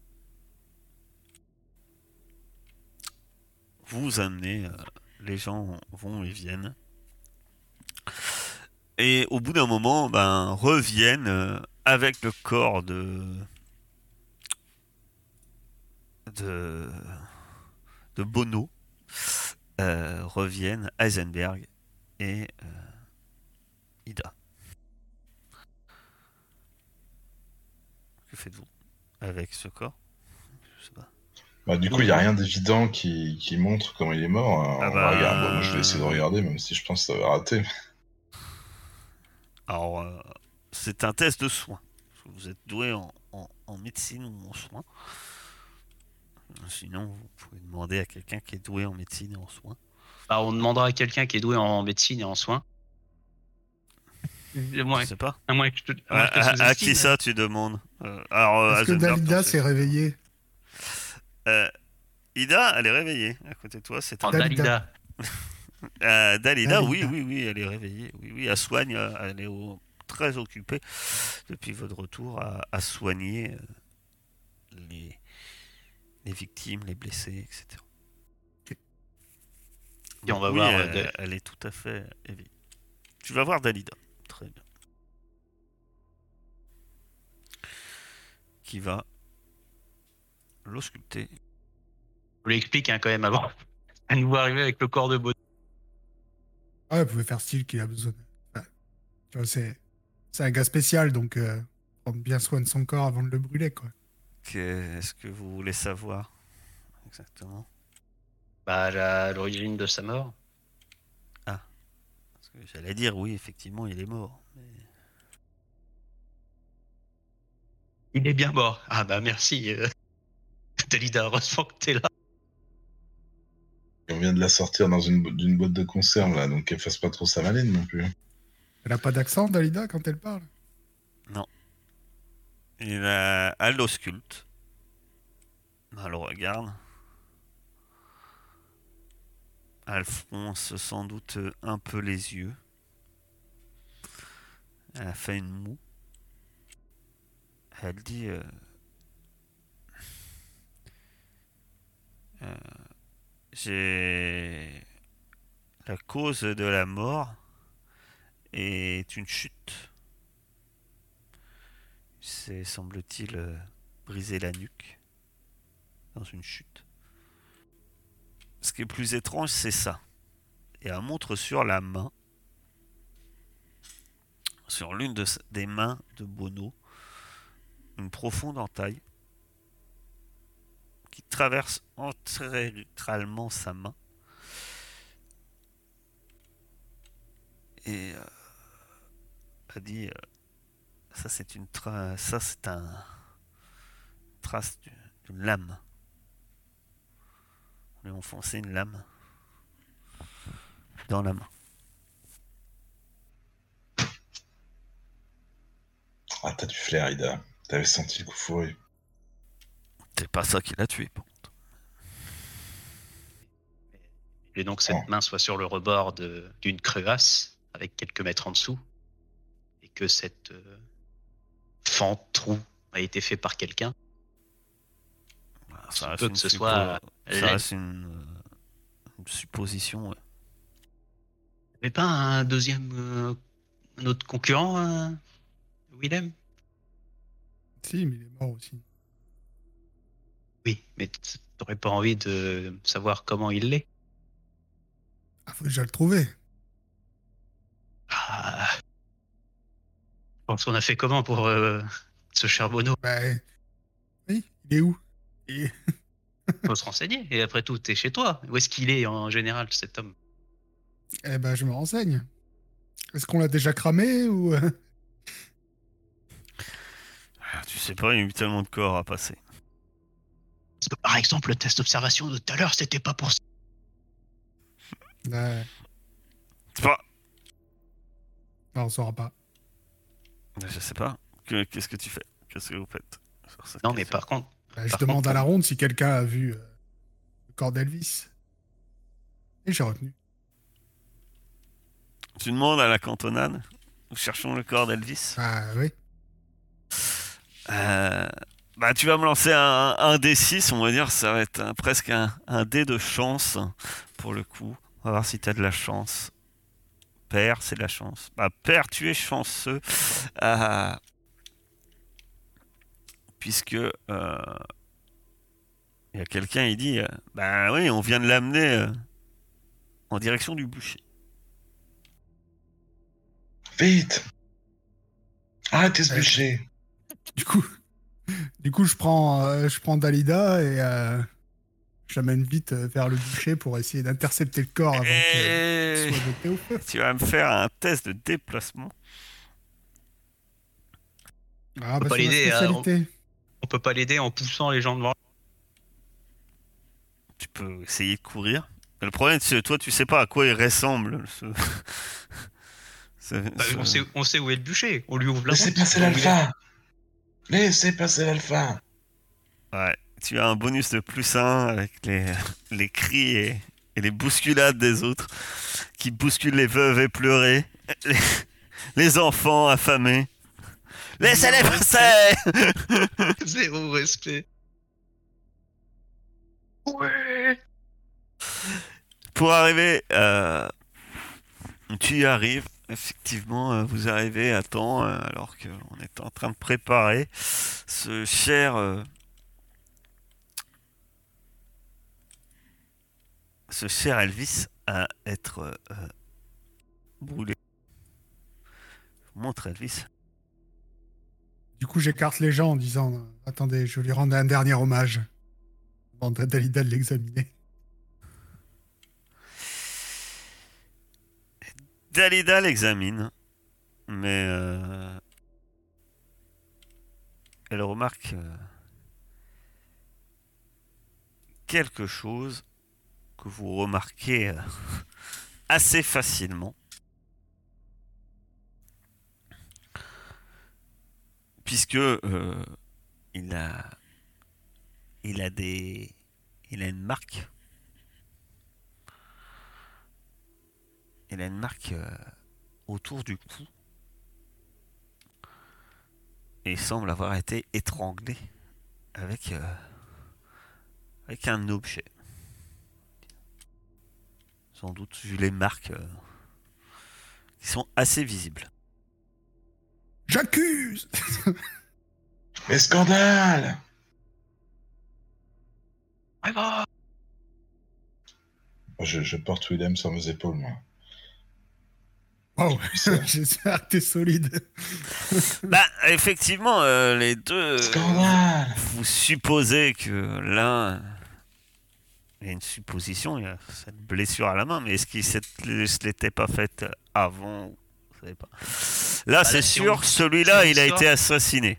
Vous amenez, euh, les gens vont et viennent. Et au bout d'un moment, ben, reviennent euh, avec le corps de. de. Bono. euh, reviennent Heisenberg et Ida. Que faites-vous avec ce corps? Bah, du coup, il n'y a rien d'évident qui, qui montre comment il est mort. Alors, Ah on bah, va regarder. Bon, moi, je vais essayer de regarder, même si je pense que ça va rater. Alors, euh, c'est un test de soins. Vous êtes doué en, en- en médecine ou en soins. Sinon, vous pouvez demander à quelqu'un qui est doué en médecine et en soins. Bah, on demandera à quelqu'un qui est doué en médecine et en soins. À Je sais pas. à moins que je te, à À, moins que je te à- à sous-estime. qui ça tu demandes? Euh, Alors, euh, Est-ce que sais. s'est réveillée Euh, Ida, elle est réveillée à côté de toi. C'est Dalida. Dalida. Euh, Dalida, oui, Dalida. oui, oui, elle est réveillée. Oui, oui, elle soigne. euh, Elle est au- très occupée depuis votre retour à, à soigner les, les victimes, les blessés, etc. Et on va Oui, voir, elle est tout à fait éveillée. Tu vas voir Dalida. Très bien. Qui va l'ausculter. On lui explique hein, quand même avant. À nous voir arriver avec le corps de Bono. Ah, vous pouvez faire style qu'il a besoin. Tu vois, c'est c'est un gars spécial, donc euh, prendre bien soin de son corps avant de le brûler, quoi. Qu'est-ce que vous voulez savoir exactement? Bah, la- l'origine de sa mort. Parce que j'allais dire oui, effectivement, il est mort. mais- Il est bien mort. Ah bah merci. euh. Dalida, heureusement que t'es là. On vient de la sortir dans une boîte de conserve là, donc qu'elle fasse pas trop sa maline non plus. Elle a pas d'accent, Dalida, quand elle parle? Il a... Elle l'ausculte. Elle le regarde. Elle fronce sans doute un peu les yeux. Elle a fait une moue. Elle dit... euh, euh, J'ai... La cause de la mort est une chute. C'est, semble-t-il, euh, briser la nuque dans une chute. Ce qui est plus étrange, c'est ça. Et elle montre sur la main, sur l'une des mains de Bono, une profonde entaille qui traverse antéralement sa main. Et euh, elle dit euh, ça, c'est une trace. Ça, c'est un trace du- d'une lame. On lui a enfoncé une lame dans la main. Ah, t'as du flair, Ida. T'avais senti le coup fourré. C'est pas ça qui l'a tué. Bon. Et donc cette Oh. main soit sur le rebord de- d'une crevasse, avec quelques mètres en dessous, et que cette euh, fente, trou, a été fait par quelqu'un. Voilà, Se ça reste peut que ce suppo- soit ça reste une, euh, une supposition. ouais. Mais pas un deuxième, euh, un autre concurrent, euh, Willem? Si, mais il est mort aussi. Oui, mais t'aurais pas envie de savoir comment il l'est Ah, faut déjà le trouver. Ah. Je pense qu'on a fait comment pour euh, ce charbonneau Bah, oui, il est où? Et- Faut se renseigner. Et après tout, t'es chez toi. Où est-ce qu'il est en général, cet homme? Eh ben, je me renseigne. Est-ce qu'on l'a déjà cramé ou euh, Ah, Tu sais pas, il y a eu tellement de corps à passer. Parce que par exemple, le test d'observation de tout à l'heure, c'était pas pour ça. bah, C'est pas. non, on saura pas. Je sais pas. Que- Qu'est-ce que tu fais? Qu'est-ce que vous faites sur cette Non, mais question? par contre, Bah, je Par demande contre, à la ronde si quelqu'un a vu euh, le corps d'Elvis. Et j'ai retenu. Tu demandes à la cantonade? Nous cherchons le corps d'Elvis. Ah oui. Euh, bah, tu vas me lancer un, un D6, on va dire. Ça va être un- presque un, un dé de chance pour le coup. On va voir si tu as de la chance. Père, c'est de la chance. Bah, père, tu es chanceux. Euh, puisque euh, il y a quelqu'un, il dit euh, Bah oui, on vient de l'amener euh, en direction du boucher. Vite Arrêtez ce bûcher Du coup, du coup, je prends, euh, je prends Dalida et euh, j'amène vite euh, vers le boucher pour essayer d'intercepter le corps avant qu'il Et soit jeté au feu. tu vas me faire un test de déplacement. Ah, peut bah, pas c'est ma l'aider, hein, on peut pas l'aider en poussant les gens devant. Tu peux essayer de courir. Mais le problème, c'est que toi, tu sais pas à quoi il ressemble. Ce... ce- Bah, ce- on, sait, on sait où est le bûcher. On lui ouvre la Laissez route. passer Où il est. l'alpha Laissez passer l'alpha Ouais, tu as un bonus de plus 1 avec les, les cris et, et les bousculades des autres qui bousculent les veuves éplorées, les, les enfants affamés. Laissez-les passer Zéro respect. Ouais. Pour arriver, euh, tu y arrives. Effectivement, euh, vous arrivez à temps, euh, alors qu'on est en train de préparer ce cher, euh, ce cher Elvis à être brûlé. Je vous montre Elvis. Du coup, j'écarte les gens en disant Attendez, je lui rends un dernier hommage. L'examiner. Dalida l'examine, mais euh, elle remarque euh, quelque chose que vous remarquez euh, assez facilement. Puisque il a il a des il a une marque. Il a une marque euh, autour du cou. Et il semble avoir été étranglé avec, euh, avec un objet. Sans doute vu les marques euh, qui sont assez visibles. J'accuse Mais scandale je, je porte Willem sur mes épaules, moi. Ça. j'espère que t'es solide. Bah, effectivement, euh, les deux. Scandale Vous supposez que l'un. Il y a une supposition, il y a cette blessure à la main, mais est-ce qu'il se l'était pas faite avant Vous savez pas. Là, Bah, c'est si sûr, on- celui-là, si il a sort- été assassiné.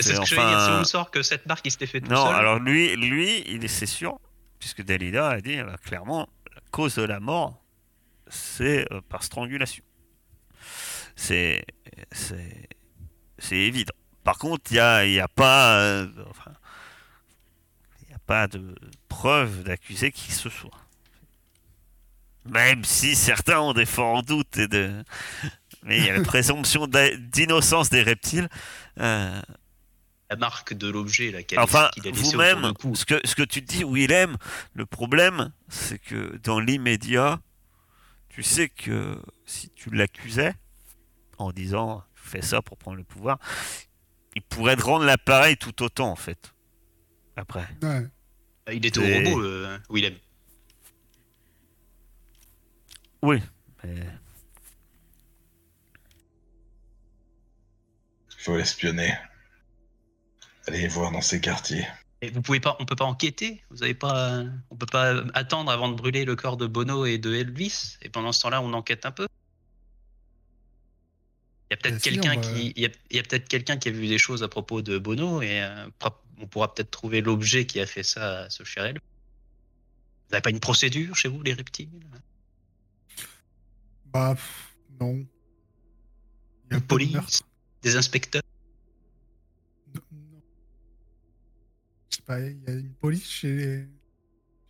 C'est ce que je veux dire. Si on sort que cette marque, il s'était fait tout Non, seul. alors lui, lui, il est c'est sûr, puisque Dalida a dit euh, clairement, la cause de la mort, c'est euh, par strangulation. C'est, c'est, c'est évident. Par contre, il n'y a, y a pas, euh, enfin, y a pas de preuve d'accuser qui que ce soit. Même si certains ont des forts doutes et de, mais il y a la présomption d'innocence des reptiles. euh, La marque de l'objet, là, qu'il a Enfin, qu'il a vous-même, ce que, ce que tu dis, Willem, le problème, c'est que dans l'immédiat, tu sais que si tu l'accusais, en disant fais ça pour prendre le pouvoir, il pourrait te rendre l'appareil tout autant, en fait. Après. Ouais. Il était au robot, euh, Willem. Oui. mais- Il faut l'espionner. Allez voir dans ces quartiers. Et vous pouvez pas, on peut pas enquêter? Vous avez pas, on peut pas attendre avant de brûler le corps de Bono et de Elvis? Et pendant ce temps-là, on enquête un peu? Il y a peut-être quelqu'un qui, il y a, il y a peut-être quelqu'un qui a vu des choses à propos de Bono et euh, on pourra peut-être trouver l'objet qui a fait ça à ce cher Elvis. Vous n'avez pas une procédure chez vous, les reptiles? Bah, non. Il y a Une de police? Des inspecteurs? Non, non. Je sais pas, il y a une police chez les,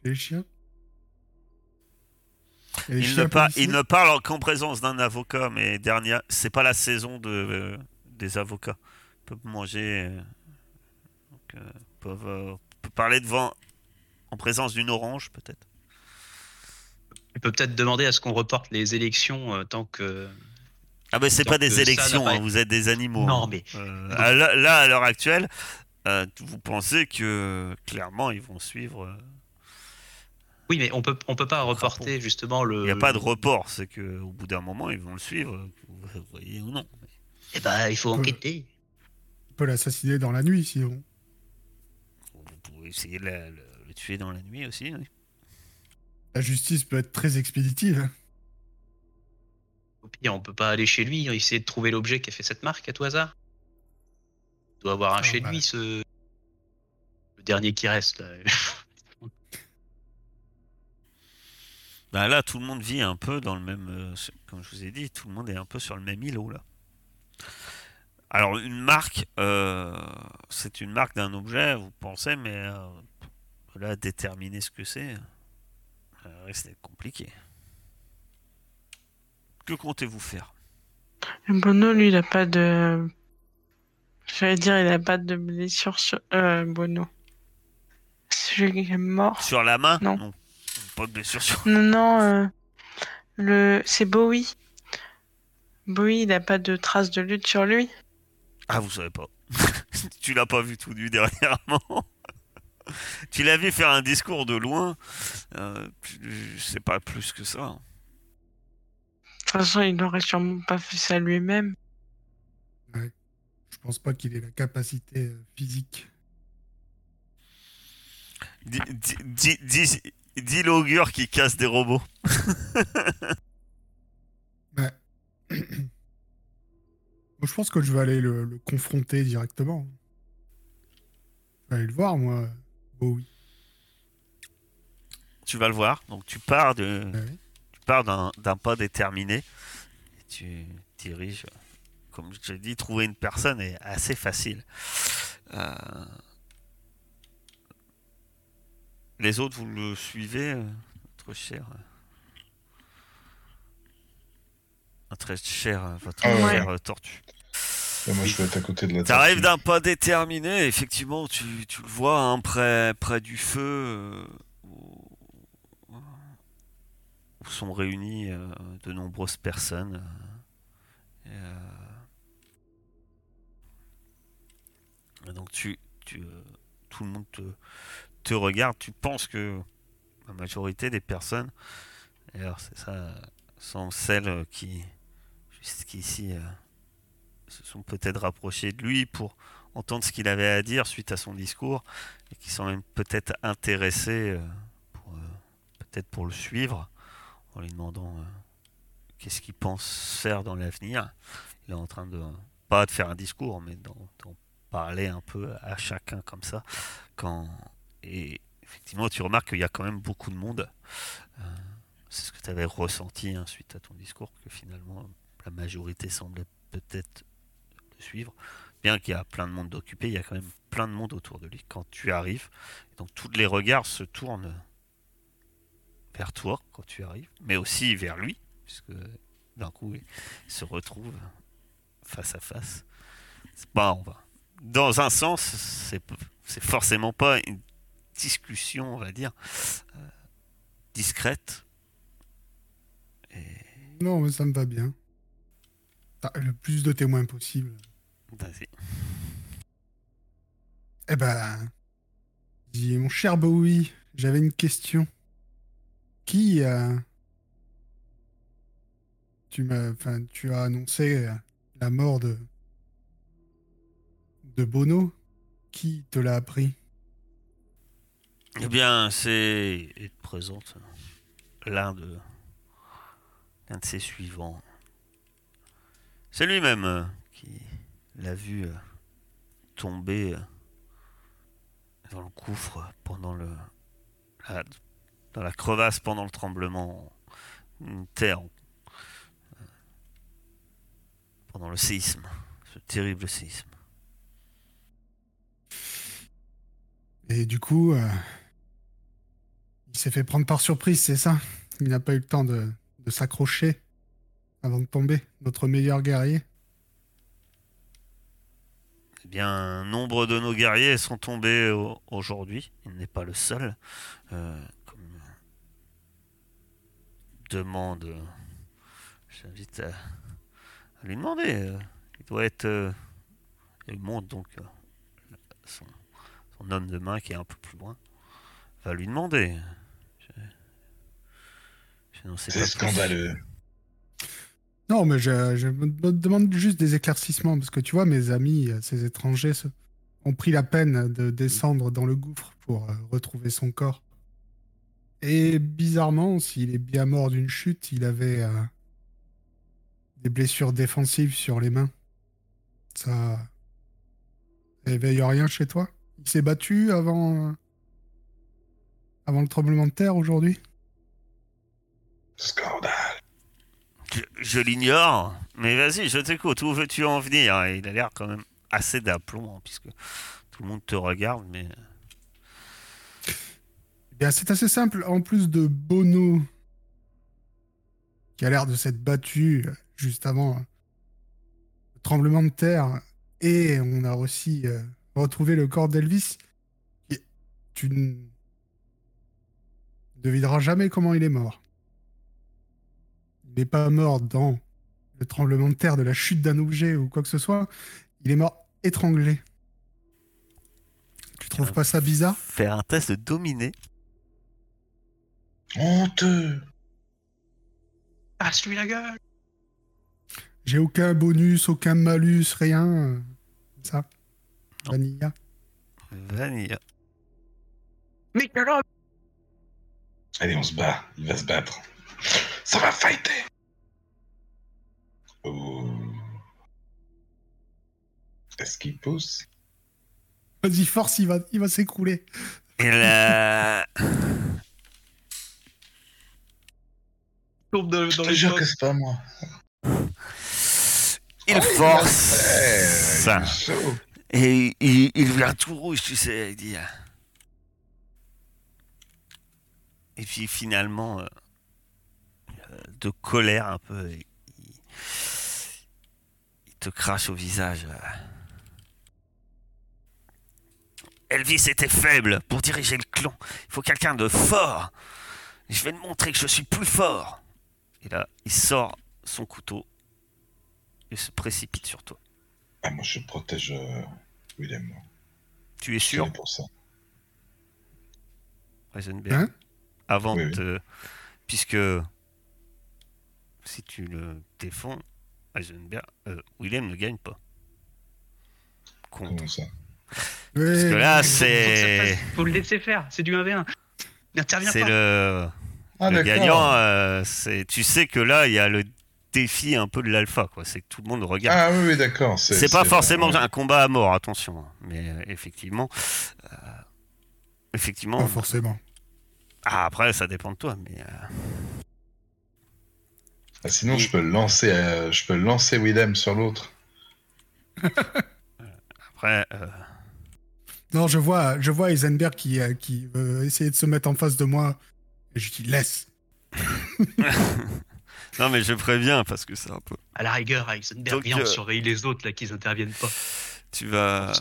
chez les chiens? Il ne par- policiers. il ne parle qu'en présence d'un avocat, mais dernière, c'est pas la saison de, euh, des avocats. Ils peuvent manger, euh, donc, euh, peuvent, euh, peut parler devant, en présence d'une orange, peut-être. Il peut peut-être demander à ce qu'on reporte les élections euh, tant que. Ah ben c'est pas des élections, hein, vous êtes des animaux. Non, hein. mais Euh, là, à l'heure actuelle, euh, vous pensez que clairement ils vont suivre. Oui, mais on peut on peut pas reporter justement le. Il n'y a pas de report, c'est que au bout d'un moment ils vont le suivre, vous voyez ou non. Eh ben, il faut enquêter. On peut l'assassiner dans la nuit, sinon. Vous pouvez essayer de la- le, le tuer dans la nuit aussi. oui. La justice peut être très expéditive. Au pire, on peut pas aller chez lui, essayer de trouver l'objet qui a fait cette marque à tout hasard. Il doit avoir un Ah, chez bah. lui, ce. Le dernier qui reste, là. Bah là, tout le monde vit un peu dans le même. euh, comme je vous ai dit, tout le monde est un peu sur le même îlot là. Alors, une marque, euh, c'est une marque d'un objet, vous pensez, mais euh, là, déterminer ce que c'est, reste compliqué. Que comptez-vous faire? Bono, lui, il a pas de. J'allais dire, il a pas de blessure sur. Euh, Bono. Celui qui est mort. Sur la main? Non. Pas de blessure sur. Non, non, euh, le... c'est Bowie. Bowie, il a pas de traces de lutte sur lui. Ah, vous savez pas. tu l'as pas vu tout nu dernièrement. tu l'as vu faire un discours de loin. Euh, je sais pas plus que ça. De toute façon, il n'aurait sûrement pas fait ça lui-même. Je pense pas qu'il ait la capacité euh, physique. Dis, l'augure qui casse des robots. Ouais. Moi, je pense que je vais aller le, le confronter directement. Je vais aller le voir, moi. Oh oui. tu vas le voir. Donc tu pars de, Ouais. tu pars d'un d'un pas déterminé. Et tu diriges. Comme je l'ai dit, trouver une personne est assez facile. Euh, Les autres, vous le suivez, euh, notre cher. euh, Notre cher, euh, votre Ah ouais. tortue. Et moi, je vais être à côté de la T'arrives d'un pas déterminé, effectivement, tu, tu le vois hein, près, près du feu euh, où, sont réunies euh, de nombreuses personnes. et, euh, et donc tu, tu, tout le monde te, regarde, tu penses que la majorité des personnes, alors c'est ça, sont celles qui, jusqu'ici, euh, se sont peut-être rapprochés de lui pour entendre ce qu'il avait à dire suite à son discours et qui sont même peut-être intéressés euh, euh, peut-être pour le suivre en lui demandant euh, qu'est-ce qu'il pense faire dans l'avenir. Il est en train de pas de faire un discours mais d'en parler un peu à chacun comme ça quand et effectivement tu remarques qu'il y a quand même beaucoup de monde. Euh, c'est ce que tu avais ressenti suite à ton discours que finalement la majorité semblait peut-être le suivre. Bien qu'il y a plein de monde d'occupés, il y a quand même plein de monde autour de lui quand tu arrives. Donc tous les regards se tournent vers toi quand tu arrives, mais aussi vers lui, puisque d'un coup il se retrouve face à face. Pas, on va. Dans un sens, c'est forcément pas une discussion, on va dire, euh, discrète. Et Non, mais ça me va bien. Ah, le plus de témoins possible. vas-y. Eh ben, mon cher Bowie, j'avais une question. Qui euh, tu m'as, enfin, tu as annoncé euh, la mort de de Bono? Qui te l'a appris? Eh bien, c'est. Il te présente l'un de. l'un de ses suivants. C'est lui-même euh, qui l'a vu euh, tomber euh, dans le gouffre pendant le. dans la crevasse pendant le tremblement de terre. pendant le séisme. Ce terrible séisme. Et du coup, il s'est fait prendre par surprise, c'est ça? Il n'a pas eu le temps de, s'accrocher avant de tomber, notre meilleur guerrier? Eh bien, nombre de nos guerriers sont tombés au- aujourd'hui. Il n'est pas le seul. Euh, demande, j'invite à, lui demander. il doit être. euh, il montre donc euh, son homme de main qui est un peu plus loin. Va lui demander. Je, je n'en sais C'est scandaleux. Non, mais je, je me demande juste des éclaircissements, parce que tu vois, mes amis, euh, ces étrangers, ont pris la peine de descendre dans le gouffre pour euh, retrouver son corps. Et bizarrement, s'il est bien mort d'une chute, il avait euh, des blessures défensives sur les mains. Ça éveille rien chez toi? Il s'est battu avant, euh, avant le tremblement de terre aujourd'hui Scandale. Je, l'ignore, mais vas-y, je t'écoute. Où veux-tu en venir? Il a l'air quand même assez d'aplomb, hein, puisque tout le monde te regarde, mais Eh bien, c'est assez simple. En plus de Bono, qui a l'air de s'être battu euh, juste avant euh, le tremblement de terre, et on a aussi euh, retrouvé le corps d'Elvis, tu ne devineras jamais comment il est mort. Il n'est pas mort dans le tremblement de terre, de la chute d'un objet ou quoi que ce soit. Il est mort étranglé. Tu trouves pas ça bizarre? Faire un test de dominer. Honteux. Passe-lui la gueule J'ai aucun bonus, aucun malus, rien. comme Ça. Non. Vanilla. Vanilla. Allez, on se bat. Il va se battre. Ça va fighter. Oh. Est-ce qu'il pousse? Vas-y, force, il va, il va s'écrouler. Et la... tombe dans, dans Je te les jure que c'est pas moi. Il Oh, force il a fait, il et il, il vient tout rouge, tu sais, il dit. euh. Et puis finalement, euh, euh, de colère un peu, il, il te crache au visage. euh. Elvis était faible pour diriger le clan. Il faut quelqu'un de fort. Je vais te montrer que je suis plus fort. Et là, il sort son couteau et se précipite sur toi. Ah, moi, je protège euh, Willem. Tu es sûr? pour ça. Heisenberg Hein? Avant Oui, de oui. Puisque si tu le défends, Heisenberg, euh, Willem ne gagne pas. Contre. Comment ça Parce que là, c'est Faut le laisser faire, c'est du 1v1. Il n'intervient c'est pas. le, Ah, le gagnant. euh, c'est tu sais que là, il y a le défi un peu de l'alpha, quoi. C'est que tout le monde regarde. Ah, oui, oui, d'accord. c'est pas forcément un combat à mort, attention. hein. Mais euh, effectivement, euh, effectivement. Pas forcément. Ah, après, ça dépend de toi, mais. Ah, sinon, je peux le lancer, euh, je peux le lancer Willem sur l'autre. après, euh, Non, je vois, je vois Heisenberg qui, euh, qui veut essayer de se mettre en face de moi. Et je dis laisse. non, mais je préviens parce que c'est un peu. À la rigueur, Heisenberg, Donc, viens, on euh, surveille les autres là qu'ils interviennent pas. Tu vas,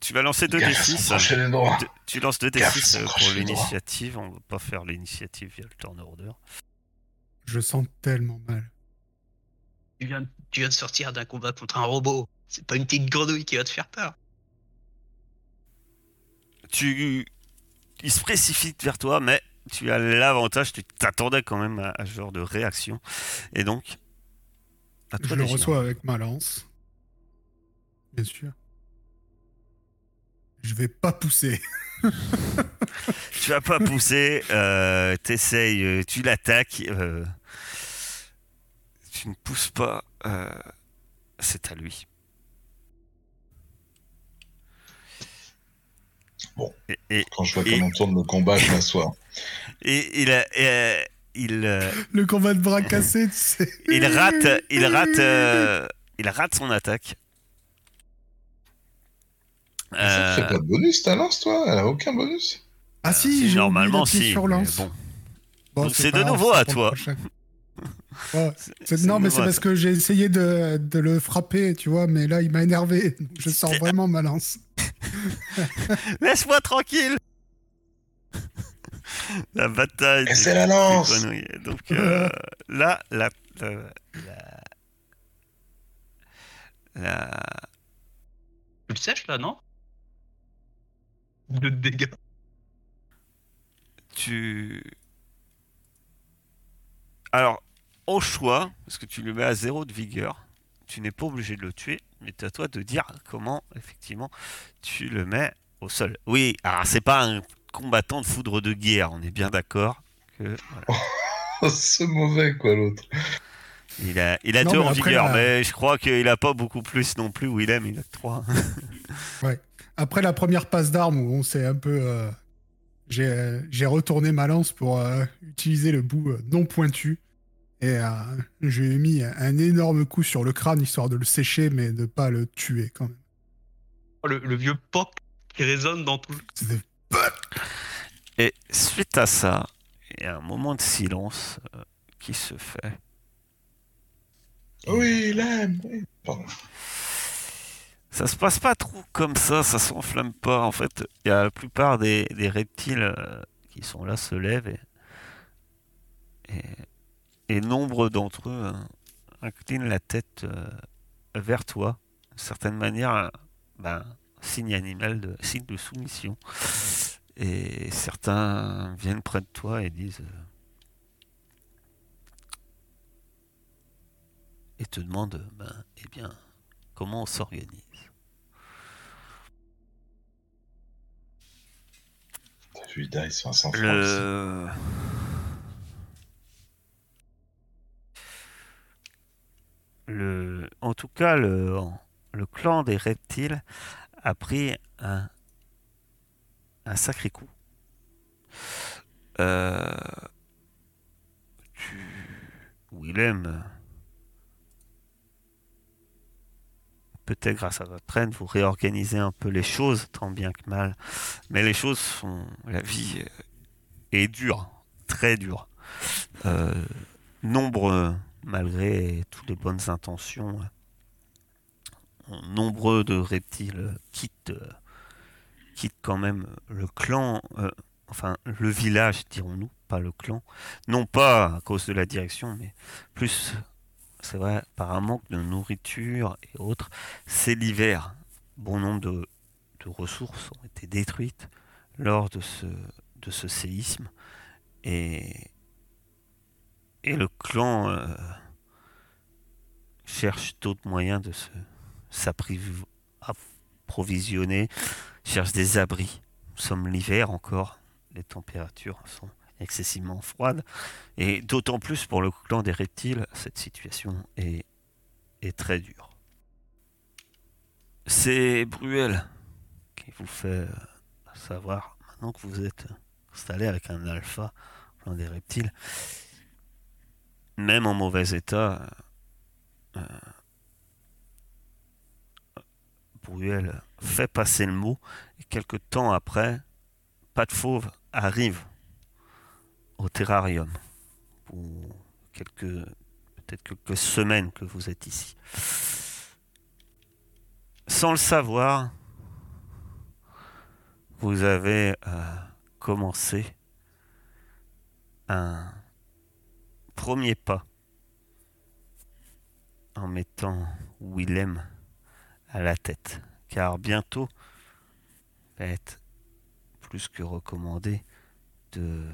tu vas lancer 2 Gaffe à son D6. crochet des droits. Deux- Tu lances 2 Gaffe, D6 son euh, pour crochet droit. l'initiative. On va pas faire l'initiative via le turn order. Je sens tellement mal. Tu viens, tu viens de sortir d'un combat contre un robot. C'est pas une petite grenouille qui va te faire peur. Tu, il se précipite vers toi, mais tu as l'avantage. Tu t'attendais quand même à, à ce genre de réaction, et donc. à toi Je le reçois avec ma lance. Bien sûr. Je vais pas pousser. Tu vas pas pousser, euh, t'essayes, tu l'attaques, euh, tu ne pousses pas, euh, c'est à lui. Bon. Et, et, Quand je vois Et- comment tourne le combat, je m'assois. et il, a- euh, il, euh, Le combat de bras cassé, tu sais. il rate, il rate, euh, il rate son attaque. Ça Euh, fait pas de bonus ta lance, toi? Elle a aucun bonus Ah si, j'ai normalement si. sur mais lance. Bon, Bon, Donc c'est de nouveau à toi. Ouais, non, mais c'est parce que j'ai essayé de, de le frapper, tu vois, mais là, il m'a énervé. Donc, Je sors vraiment ma lance. Laisse-moi tranquille La bataille c'est la lance. Donc euh, là, la, la, la, la- Tu le sèches là, non? De dégâts. tu... Alors, au choix, parce que tu le mets à zéro de vigueur, tu n'es pas obligé de le tuer, mais c'est à toi de dire comment, effectivement, tu le mets au sol. Oui, alors c'est pas un combattant de foudre de guerre, on est bien d'accord que... voilà. Oh, C'est mauvais, quoi, l'autre. Il a, il a Non, deux en après, vigueur, la- mais je crois qu'il a pas beaucoup plus non plus. Willem, il a que trois. Après la première passe d'armes où on s'est un peu. euh, j'ai euh, j'ai retourné ma lance pour euh, utiliser le bout euh, non pointu. Et euh, je lui ai mis un énorme coup sur le crâne histoire de le sécher, mais de pas le tuer quand même. Oh, Le, le vieux POC qui résonne dans tout le. Et suite à ça, il y a un moment de silence euh, qui se fait. Oui, il aime. oui. Pardon. Ça se passe pas trop comme ça, ça s'enflamme pas. En fait, il y a la plupart des, des reptiles euh, qui sont là se lèvent et, et, et nombre d'entre eux hein, inclinent la tête euh, vers toi. D'une certaine manière, un- ben, signe animal, de, signe de soumission. Et certains viennent près de toi et disent euh, et te demandent, ben, eh bien, comment on s'organise. T'as vu Dice 500 francs. Le... le... En tout cas, le... le clan des reptiles a pris un, un sacré coup. Euh, tu- Willem, peut-être grâce à votre aide, vous réorganisez un peu les choses, tant bien que mal. Mais les choses sont. La vie est dure, très dure. Euh, nombreux, malgré toutes les bonnes intentions, nombreux de reptiles quittent, quand même le clan, euh, enfin le village, dirons-nous, pas le clan. Non pas à cause de la direction, mais plus, c'est vrai, par un manque de nourriture et autres. C'est l'hiver. Bon nombre de, de ressources ont été détruites lors de ce, de ce séisme. Et, et le clan euh, cherche d'autres moyens de se s'appriv- approvisionner, cherche des abris. Nous sommes l'hiver encore, les températures sont excessivement froides. Et d'autant plus pour le clan des reptiles, cette situation est, est très dure. C'est Bruel qui vous fait euh, savoir, maintenant que vous êtes installé avec un alpha, clan des reptiles, même en mauvais état, euh, Bruel fait passer le mot et quelques temps après, Pas de Fauve arrive au terrarium pour quelques peut-être quelques semaines que vous êtes ici. Sans le savoir, vous avez euh, commencé un premier pas en mettant Willem à la tête. Car bientôt, va être plus que recommandé de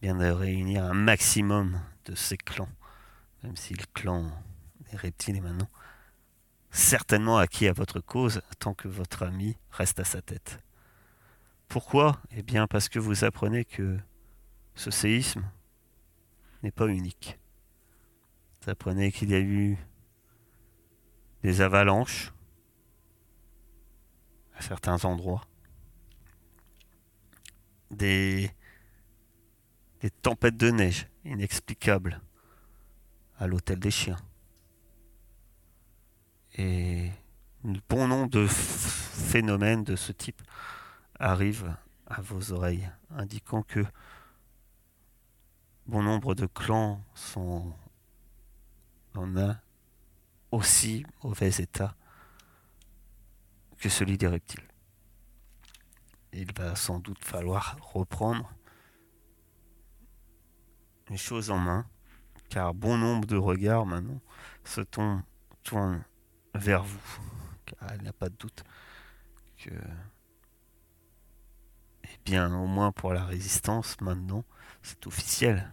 bien de réunir un maximum de ces clans. Même si le clan des reptiles est maintenant certainement acquis à votre cause tant que votre ami reste à sa tête. Pourquoi? Eh bien parce que vous apprenez que ce séisme n'est pas unique. Vous apprenez qu'il y a eu des avalanches à certains endroits, des, tempêtes de neige inexplicables à l'hôtel des chiens. Et bon nombre de phénomènes de ce type arrivent à vos oreilles, indiquant que bon nombre de clans sont en un aussi mauvais état que celui des reptiles. Il va sans doute falloir reprendre les choses en main, car bon nombre de regards maintenant se tournent vers vous, car il n'y a pas de doute que, eh bien, au moins pour la résistance, maintenant, c'est officiel.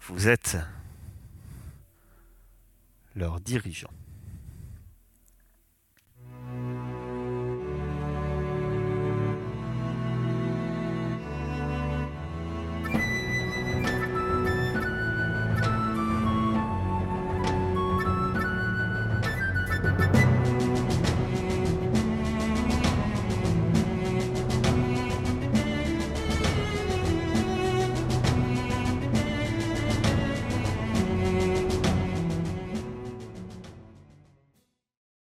Vous êtes leur dirigeant.